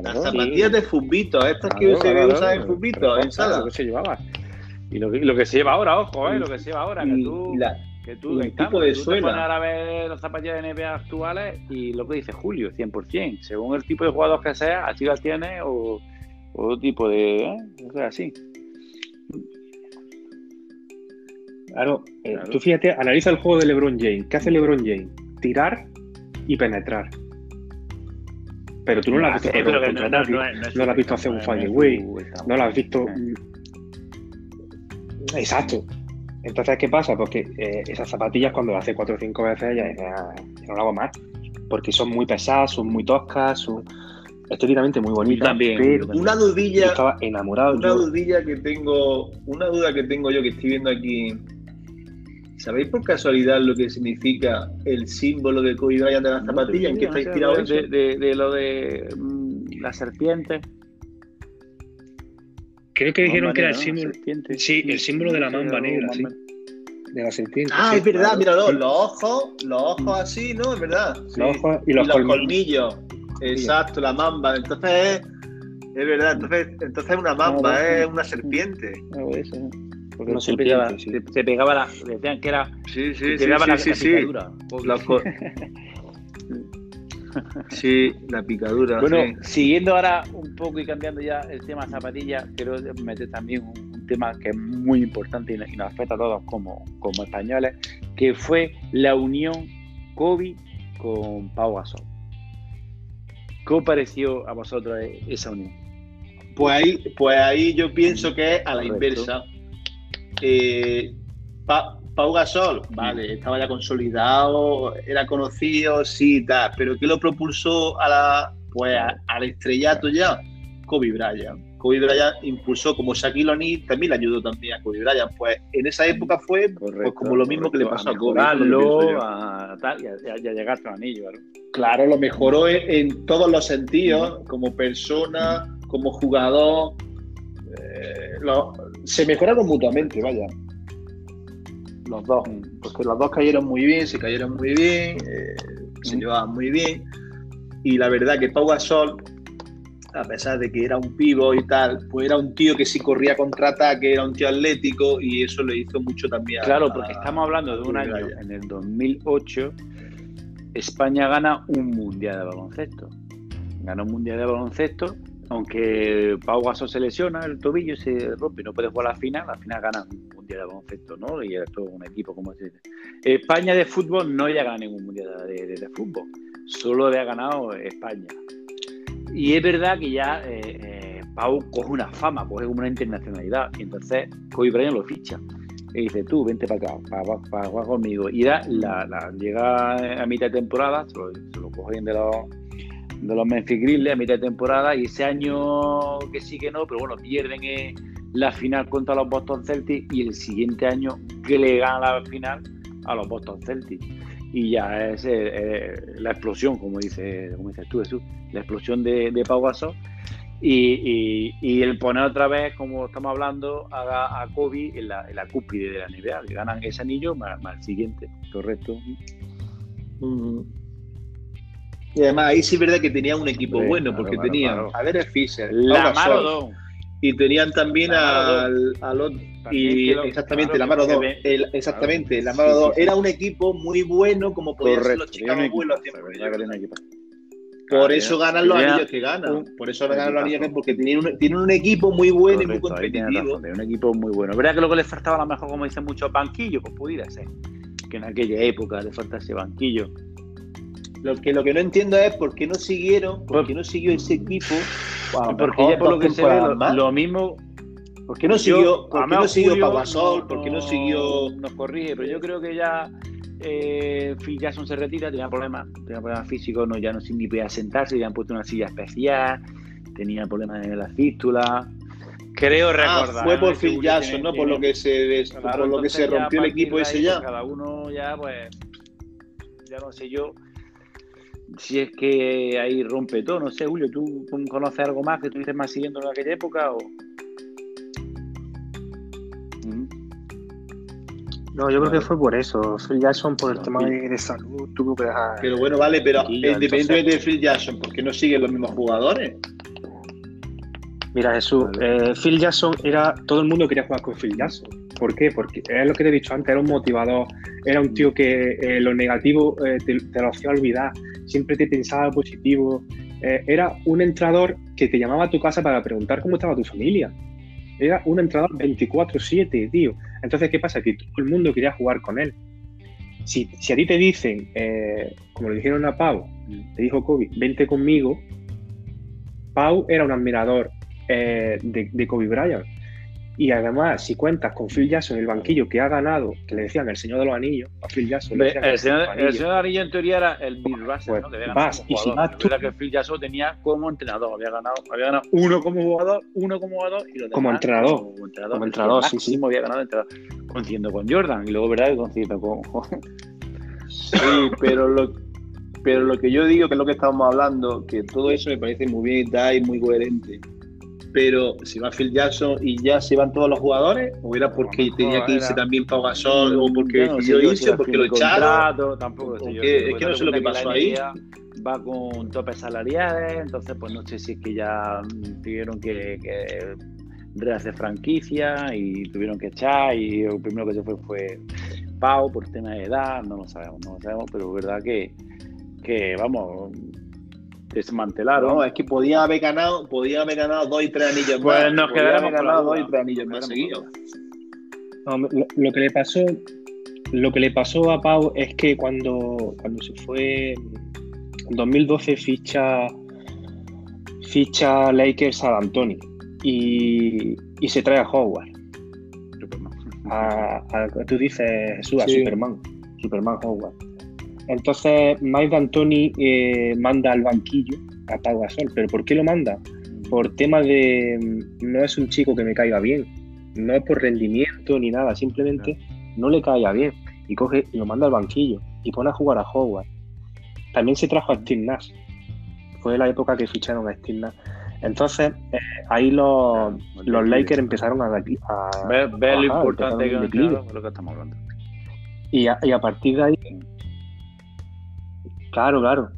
Las zapatillas de fubitos, estas que se usan en fubitos, en sala. Lo que se llevaba. Y lo que, lo que se lleva ahora, ojo, eh, lo que se lleva ahora, que tú, que tú, el tipo de tú suela. Te a ver las zapatillas de NBA actuales y lo que dice Julio, 100%. Según el tipo de jugador que sea, así las tiene o, otro tipo de. ¿eh? O sea, así. Claro, eh, tú fíjate, analiza el juego de LeBron James. ¿Qué hace LeBron James? Tirar y penetrar. Pero tú no lo has visto hacer no, no, lo has visto hacer un fadeaway, no lo has visto. Exacto. Entonces, ¿qué pasa? Porque eh, esas zapatillas, cuando las hace cuatro o cinco veces, ya, ya, no lo hago más. porque son muy pesadas, son muy toscas, son estéticamente muy bonitas. También, una dudilla. estaba enamorado. Una dudilla que tengo, una duda que tengo yo que estoy viendo aquí. ¿Sabéis por casualidad lo que significa el símbolo de Kobe Bryant de las zapatillas? ¿En qué está inspirado eso? De, lo de mm, la serpiente. Creo que dijeron que era el símbolo. Sí, el símbolo de la mamba negra, sí. De la serpiente. Ah, es verdad, mira, los, ojos, los ojos así, ¿no? Es verdad. Los ojos y los, colmillos. Exacto, la mamba. Entonces es, es verdad, entonces, entonces es una mamba, es una serpiente. Algo eso, porque no se, pegaba, se, pegaba la. Decían que era. Sí, sí, sí. la, sí, sí. picadura. sí, la picadura. Bueno, siguiendo ahora un poco y cambiando ya el tema zapatilla, quiero meter también un, tema que es muy importante y nos, afecta a todos como, como españoles, que fue la unión Kobe con Pau Gasol. ¿Cómo pareció a vosotros esa unión? Pues ahí, pues ahí yo pienso que es a la inversa. Eh, Pau Gasol, vale, estaba ya consolidado, era conocido, sí, tal, pero ¿qué lo propulsó a la, pues, al estrellato ya? Kobe Bryant. Kobe Bryant impulsó como Shaquille O'Neal, también le ayudó también a Kobe Bryant. Pues en esa época fue pues, como lo mismo que le pasó a, Kobe. A, tal, y, a, llegar a anillo. Claro, lo mejoró en, todos los sentidos, como persona, como jugador. Eh, se mejoraron mutuamente, vaya. Los dos, porque los dos cayeron muy bien, se cayeron muy bien, eh, se llevaban muy bien. Y la verdad que Pau Gasol, a pesar de que era un pivo y tal, pues era un tío que sí corría contraataque, era un tío atlético y eso le hizo mucho también. Claro, porque estamos hablando de un año, en el 2008, España gana un mundial de baloncesto. Gana un mundial de baloncesto, aunque Pau Gasol se lesiona el tobillo, se rompe, no puede jugar la final, la final gana un mundial de baloncesto, ¿no? Y es todo un equipo como se dice. España de fútbol no llega a ningún mundial de, fútbol, solo había ganado España. Y es verdad que ya eh, eh, Pau coge una fama, coge como una internacionalidad, y entonces Kobe Bryant lo ficha y dice, tú, vente para acá, para, jugar conmigo. Y la, llega a mitad de temporada, se lo, cogen de los, de los Memphis Grizzlies a mitad de temporada y ese año que sí que no, pero bueno, pierden la final contra los Boston Celtics y el siguiente año que le ganan la final a los Boston Celtics. Y ya es eh, la explosión, como, dice, como dices tú, Jesús, la explosión de, de Pau Gasol y, el poner otra vez, como estamos hablando, a, a Kobe en la, en la, cúspide de la NBA, que ganan ese anillo más, el siguiente, correcto. Y además ahí sí es verdad que tenía un equipo bueno, porque tenía a ver el Fisher, la Marodón. Y tenían también al, al y exactamente, la Maro 2. exactamente, la Maro 2. Era un equipo muy bueno, como podía ser los Chicago Bulls por eso ganan los anillos que ganan. Por eso ganan los anillos que porque tienen un, tienen un equipo muy bueno y muy competitivo. un equipo muy bueno. ¿Verdad que lo que les faltaba a lo mejor, como dicen muchos, banquillo? Pues pudiera ser. Que en aquella época les falta ese banquillo. Lo que, lo que no entiendo es por qué no siguieron, por qué no siguió ese equipo. porque ya por lo que se ve, lo, mismo. ¿Por qué no siguió, por qué no siguió Pavasol? ¿Por qué no siguió.? Nos corrige, pero yo creo que ya eh, Phil Jackson se retira, tenía problemas, tenía problemas físicos, no, ya no ni podía sentarse, le han puesto una silla especial, tenía problemas en la fístula. Creo ah, recordar. fue por Phil Jackson, ¿no? Por lo que se, por lo que se rompió el equipo ese ya. Cada uno ya, pues, ya no sé yo si es que ahí rompe todo. No sé, Julio, ¿tú conoces algo más que estuviste más siguiendo en aquella época? O... No, yo creo que fue por eso. Phil Jackson, por el tema de, salud, tuvo que dejar. Pero bueno, vale, pero independientemente de Phil Jackson, ¿por qué no siguen los mismos jugadores? Mira, Jesús, eh, Phil Jackson era. Todo el mundo quería jugar con Phil Jackson. ¿Por qué? Porque es lo que te he dicho antes, era un motivador, era un tío que eh, lo negativo eh, te, lo hacía olvidar, siempre te pensaba positivo. era un entrador que te llamaba a tu casa para preguntar cómo estaba tu familia. Era un entrador 24-7, tío. Entonces, ¿qué pasa? Que todo el mundo quería jugar con él. Si, a ti te dicen, eh, como le dijeron a Pau, te dijo Kobe, vente conmigo, Pau era un admirador eh, de, Kobe Bryant. Y además, si cuentas con Phil Jackson en el banquillo que ha ganado, que le decían el señor de los anillos, a Phil Jackson. el, señor, el, señor, de los anillos en teoría era el Bill Russell, pues, ¿no? Que había vas, y si más tú... que Phil Jackson tenía como entrenador, había ganado, había ganado uno como jugador, uno como jugador y los como entrenador. Como entrenador, como entrenador sí, sí. había ganado entrenador, coincidiendo con Jordan y luego, ¿verdad? Coincidiendo con. sí, pero lo, pero lo que yo digo, que es lo que estábamos hablando, que todo eso me parece muy bien y tal, y muy coherente pero si va Phil Jackson y ya se van todos los jugadores, o era porque tenía que irse también Pau Gasol, o porque no, decidió irse, o porque lo echaron. Tampoco sé yo, es que no sé lo que pasó ahí. Va con topes salariales, entonces pues no sé si es que ya tuvieron que, que rehacer franquicia y tuvieron que echar y el primero que se fue fue Pau por tema de edad, no lo sabemos, no lo sabemos, pero es verdad que, que vamos, desmantelaron. No, es que podía haber ganado, podía haber ganado dos y tres anillos pues más. Nos quedamos ganado dos y tres anillos más seguidos. No, lo, que le pasó, lo que le pasó a Pau es que cuando, cuando se fue en 2012 ficha ficha Lakers a D'Antoni y, y se trae a Howard. A, a, tú dices Jesús, a Superman, Superman Howard. Entonces Mike D'Antoni eh, manda al banquillo a Pau Gasol. ¿Pero por qué lo manda? Por tema de... No es un chico que me caiga bien. No es por rendimiento ni nada. Simplemente no le caiga bien. Y coge y lo manda al banquillo. Y pone a jugar a Howard. También se trajo a Steve Nash. Fue la época que ficharon a Steve Nash. Entonces, eh, ahí los, los Lakers empezaron a... a ver, lo importante que, es lo que estamos hablando. Y a, y a partir de ahí Claro, claro.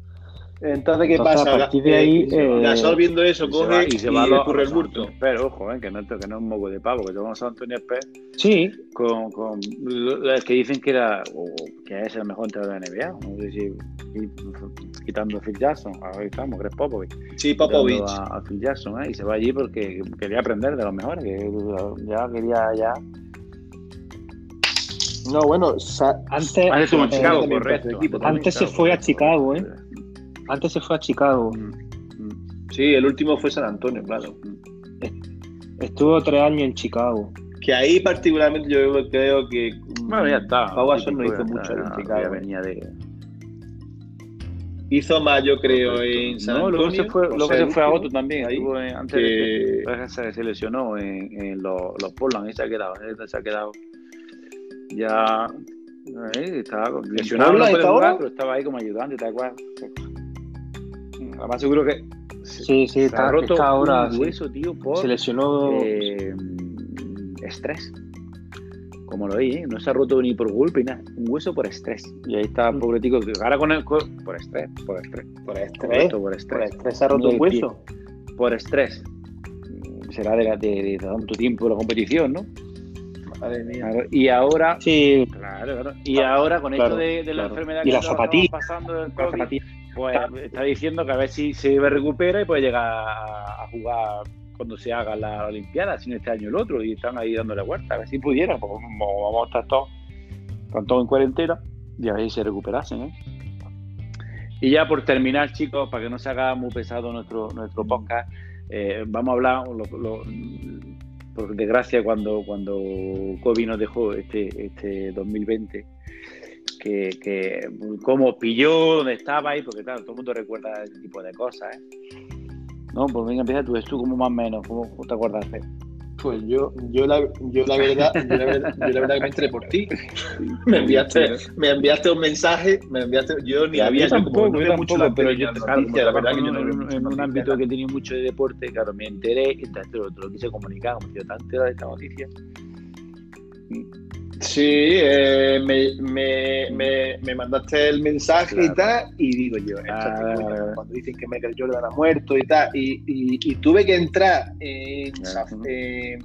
Entonces, ¿qué pasa? A partir de ahí. Eh, Gasol viendo eso, coge y se va, y ocurre el burto. Pero ojo, eh, que, no, que no es un moco de pavo, que tenemos a Antonio Esper. Sí. Con, con los que dicen que era que es el mejor entrenador de la NBA. No sé si quitando a Phil Jackson, ahí estamos, Greg Popovich. Sí, Popovich. A, a, Phil Jackson, ¿eh? y se va allí porque quería aprender de los mejores, que ya quería ya no, bueno, antes, antes, Chicago, correcto, antes se fue a Chicago, ¿eh? Antes se fue a Chicago. Mm, mm. Sí, el último fue San Antonio, claro. Estuvo tres años en Chicago. Que ahí particularmente yo creo que bueno, ya está. Pau Gasol no hizo mucho en Chicago. venía de... Hizo más, yo creo, en San Antonio. luego se fue, luego se fue a otro también. Ahí, estuvo en, antes que... de se, se lesionó en, en los, los Portland. Ahí se ha quedado. Ahí se ha quedado ya estaba lesionado, pero estaba ahí como ayudante, ¿te acuerdas? Además seguro que sí, sí, está, roto está ahora un hueso, tío, por se lesionó eh, estrés. Como lo oí, ¿eh? no se ha roto ni por golpe, nada, un hueso por estrés. Y ahí está, mm. pobre tico, ahora con el por estrés, por estrés. Por estrés. por estrés. Por estrés se ha roto un hueso. Por estrés. Será de, de, de tanto tiempo de la competición, ¿no? Y ahora, sí, claro, y ahora con esto de, la enfermedad que está pasando el COVID, pues está diciendo que a ver si se recupera y puede llegar a, jugar cuando se haga la Olimpiada, si no este año el otro, y están ahí dándole vuelta, a ver si pudiera, pues vamos a estar todos, están todos en cuarentena, y a ver si se recuperasen, ¿eh? Y ya por terminar, chicos, para que no se haga muy pesado nuestro, nuestro podcast, eh, vamos a hablar lo, por desgracia, cuando, cuando COVID nos dejó este, este 2020, que, que cómo pilló, dónde estaba ahí, porque claro, todo el mundo recuerda ese tipo de cosas. ¿eh? No, pues venga, empieza tú, tú como más o menos, ¿cómo te acuerdas? Pues yo, yo, la, yo la verdad, yo la verdad, yo la verdad que me entré por ti. Me enviaste, me enviaste un mensaje, me enviaste, yo ni había yo tampoco, yo mucho la pero yo, claro, la verdad que yo no, en, en un ámbito que tenía mucho de deporte, claro, me enteré te, lo, lo quise comunicar, como yo tan de esta noticia. Sí, eh, me, me, me, me, mandaste el mensaje claro. y tal, y digo yo, ah, cuando dicen que Michael Jordan ha muerto y tal, y, y, y tuve que entrar en,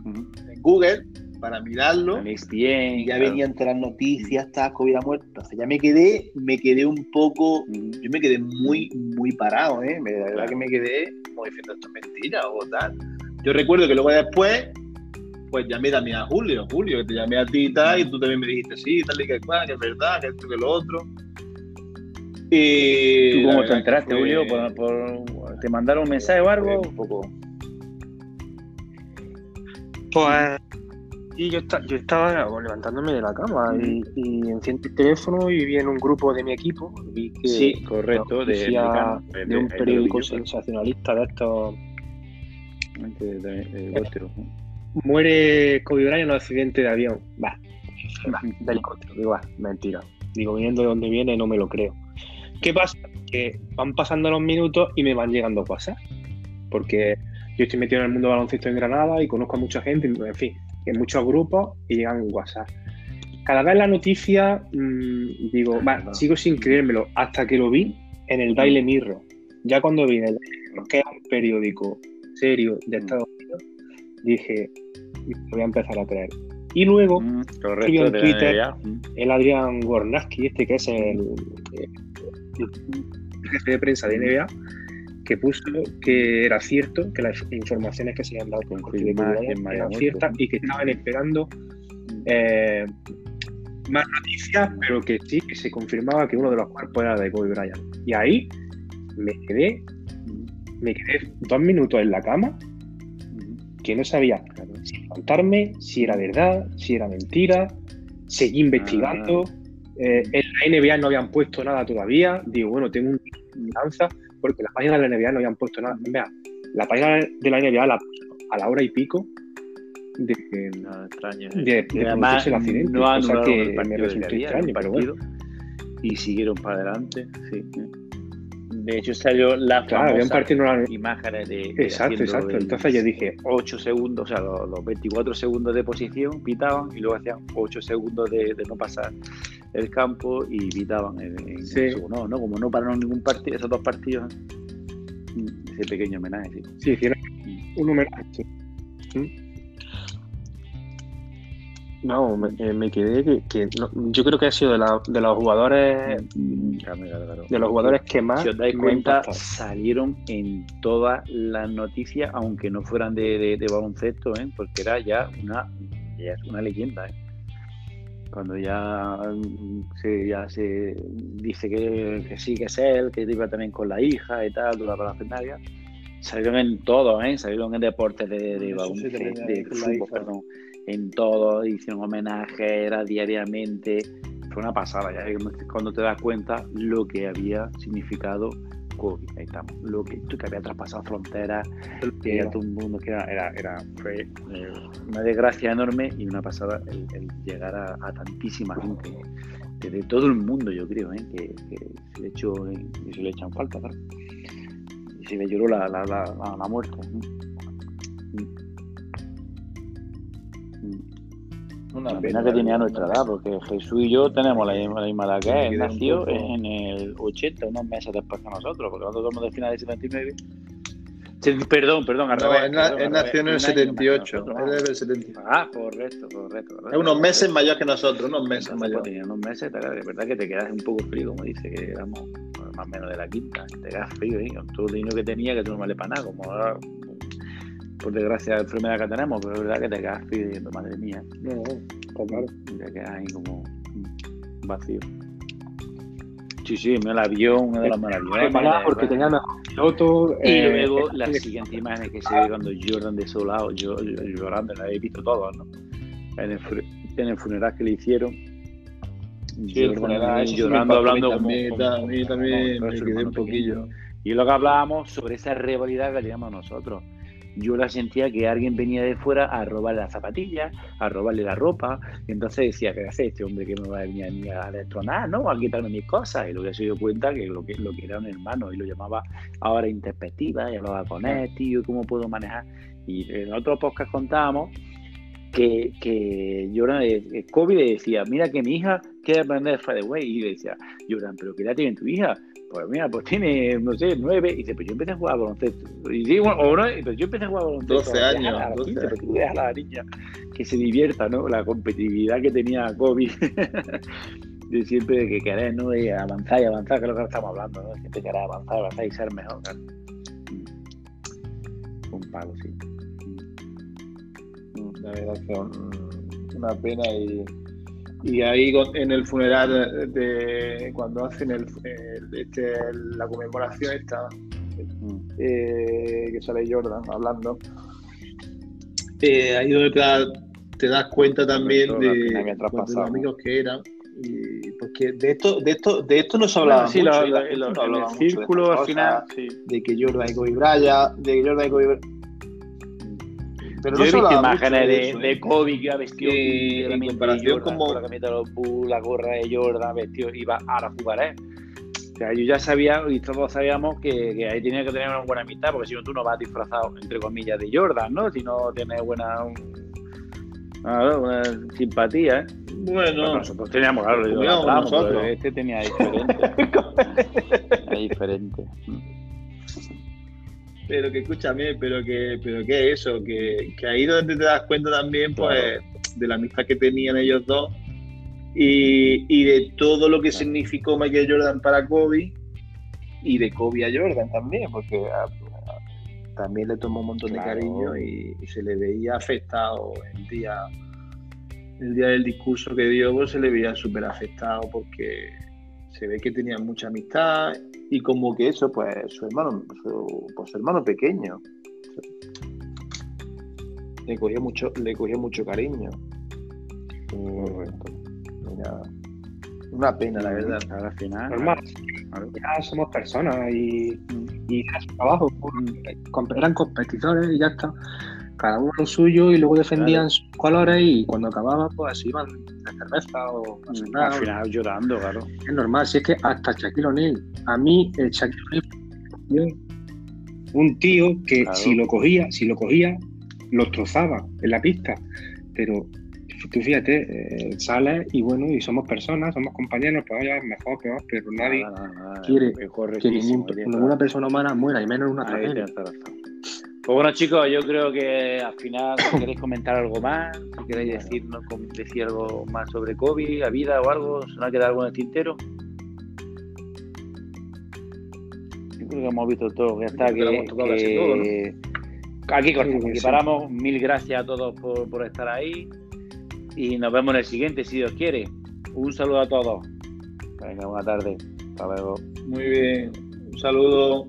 uh Google para mirarlo, bien, y ya claro. venían todas las noticias, tal, COVID ha muerto, o sea, ya me quedé, me quedé un poco, yo me quedé muy, muy parado, ¿eh? la verdad que me quedé como diciendo esto es mentira o tal. Yo recuerdo que luego después pues llamé también a Julio, Julio, que te llamé a ti y tal, y tú también me dijiste, sí, tal y que cual, que es verdad, que esto, que lo otro. Y ¿Tú cómo te enteraste, fue... Julio? ¿Por, por, te mandaron un mensaje o algo? Un poco. Pues Y yo, yo estaba levantándome de la cama y, y enciendo el teléfono y vi en un grupo de mi equipo. Vi que sí, correcto, de, de, un periódico sensacionalista de estos. Muere Kobe Bryant en un accidente de avión. Va, va de helicóptero. Digo, va, mentira. Digo, viniendo de donde viene, no me lo creo. ¿Qué pasa? Que van pasando los minutos y me van llegando cosas. Porque yo estoy metido en el mundo del baloncesto en Granada y conozco a mucha gente, en fin, en muchos grupos y llegan WhatsApp. Cada vez la noticia, mmm, digo, va, sigo sin creérmelo, hasta que lo vi en el Daily Mirror. Ya cuando vi en el que es un periódico serio de Estados Unidos, dije, voy a empezar a creer. Y luego mm, escribió en Twitter el Adrián Gornaski, este que es el, jefe de prensa de NBA, que puso que era cierto, que las informaciones que se habían dado con eran ciertas y que estaban esperando eh, más noticias, pero que sí, que se confirmaba que uno de los cuerpos era de Kobe Bryant. Y ahí me quedé, me quedé dos minutos en la cama, que no sabía si contarme si era verdad, si era mentira, seguí investigando. Ah. Eh, en la NBA no habían puesto nada todavía. Digo, bueno, tengo un lanza porque la página de la NBA no habían puesto nada. Vea, la página de la NBA la a la hora y pico de que no, extraño, ¿eh? de, de además, el accidente. No han o que me resultó extraño, pero bueno. Y siguieron para adelante, sí. De hecho salió la claro, famosa imágenes de, de Exacto, exacto. Entonces yo dije 8 segundos, o sea, los, los, 24 segundos de posición pitaban y luego hacían 8 segundos de, de no pasar el campo y pitaban en, en sí. su, no, no, como no pararon ningún partido, esos dos partidos, ese pequeño homenaje, sí. Sí, hicieron un homenaje. Sí. ¿Mm? No, me, eh, me quedé que, que no, yo creo que ha sido de, la, de los jugadores de los jugadores que más si os dais cuenta salieron en todas las noticias aunque no fueran de, de, de baloncesto ¿eh? porque era ya una ya es una leyenda ¿eh? cuando ya se, ya se dice que, que, sí que es él que iba también con la hija y tal de la parafernalia salieron en todo ¿eh? salieron en deportes de, de baloncesto de fútbol perdón en todo, hicieron homenaje, era diariamente. Fue una pasada, ya cuando te das cuenta lo que había significado COVID. Ahí estamos. Lo que, que había traspasado fronteras, que todo el mundo, que era, era, era fue eh, una desgracia enorme y una pasada el, el llegar a, a, tantísima gente de, todo el mundo, yo creo, ¿eh? que, que, se le echó, eh, se le echan falta. Y se le lloró la, la, la, la muerte. ¿eh? Una pena que tenía nuestra edad, porque Jesús y yo tenemos la misma, la misma edad que él. Nació en el 80, unos meses después que nosotros, porque nosotros somos de final de 79. Perdón, perdón, al no, revés. Él, perdón, él nació en el 78. Él es del 78. Ah, correcto, correcto, correcto. Es unos meses mayor que nosotros, unos meses pues, mayor. Tenía unos meses, de verdad que te quedas un poco frío, como dice, que éramos más o menos de la quinta. Te quedas frío, ¿eh? Con todo el dinero que tenía, que tú no vale para nada, como ahora por desgracia, la enfermedad que tenemos, pero es verdad que te quedas pidiendo, madre mía. No, no, está claro. Y te quedas ahí como vacío. Sí, sí, me la vio una de las maravillas. porque tenía mejor piloto. Y eh, luego la siguiente imagen que se ve cuando Jordan de su lado, yo, yo, llorando, la he visto todos, ¿no? En el, en el funeral que le hicieron. Sí, el funeral, llorando, hablando como, también, como, también como, me quedé un poquillo. Y lo que hablábamos sobre esa rivalidad que teníamos nosotros yo la sentía que alguien venía de fuera a robarle las zapatillas, a robarle la ropa, y entonces decía, ¿qué hace este hombre que me va a venir a, a destronar, ¿no? A quitarme mis cosas, y luego se dio cuenta que lo que, lo que era un hermano, y lo llamaba ahora introspectiva, y hablaba con él, tío, ¿cómo puedo manejar? Y en otro podcast contábamos que, que Jordan, eh, Kobe le decía, mira que mi hija quiere aprender Way y le decía, Jordan, pero ¿qué edad tiene tu hija? Pues mira, pues tiene, no sé, nueve, y dice, pues yo empecé a jugar a baloncesto. Y digo, o no, pues yo empecé a jugar a baloncesto. 12 años. A 12 15, años. a la niña que se divierta, ¿no? La competitividad que tenía Kobe. de siempre de que querer, ¿no? De avanzar y avanzar, que es lo que estamos hablando, ¿no? Siempre querer avanzar, avanzar y ser mejor, claro. Un palo, sí. La verdad es que una pena y y ahí en el funeral de, cuando hacen el, el, este, la conmemoración esta eh, que sale Jordan hablando eh, ahí donde te, te das cuenta también de, los amigos que eran. Y porque de esto, de esto, de esto no se hablaba sí, mucho. el círculo al final, de que Jordan y Kobe Bryant, de que Jordan y Kobe pero Yo no he visto imágenes de, de, ¿eh? Kobe que iba vestido en comparación como la camiseta de los Bulls, la gorra de Jordan, vestido, iba a jugar, ¿eh? O sea, yo ya sabía y todos sabíamos que, que, ahí tenía que tener una buena amistad, porque si no tú no vas disfrazado, entre comillas, de Jordan, ¿no? Si no tienes buena, una simpatía, ¿eh? Bueno, nosotros teníamos, claro, nosotros. este tenía diferente. diferente. Pero que escúchame, pero que, pero que eso, que, que ahí donde te das cuenta también, pues, de la amistad que tenían ellos dos y, y de todo lo que significó Michael Jordan para Kobe y de Kobe a Jordan también, porque ah, también le tomó un montón de cariño y, se le veía afectado el día, el día del discurso que dio, pues se le veía súper afectado porque se ve que tenía mucha amistad y como que eso, pues su hermano, su, pues, hermano pequeño le cogía mucho, le cogía mucho cariño. una pena, la verdad. al final. Normal. Ya somos personas y, y su trabajo. Eran competidores y ya está. Cada uno lo suyo y luego defendían sus colores y cuando acababa, pues iban de cerveza o a Al final llorando, claro. Es normal, si es que hasta Shaquille O'Neal, a mí el Shaquille O'Neal un tío que si lo cogía, si lo cogía, lo trozaba en la pista. Pero tú fíjate, eh, sales y bueno, y somos personas, somos compañeros, pues vaya, mejor, peor, pero nadie quiere que ninguna persona humana muera, y menos una tragedia. Pues bueno, chicos, yo creo que al final, si queréis comentar algo más, si queréis decirnos, decir algo más sobre COVID, la vida o algo, ¿se nos ha quedado algo en el tintero? Yo creo que hemos visto todo, ya está. Que, Aquí cortamos, aquí paramos. Mil gracias a todos por, por estar ahí y nos vemos en el siguiente, si Dios quiere. Un saludo a todos. Venga, buena tarde. Hasta luego. Muy bien. Un saludo.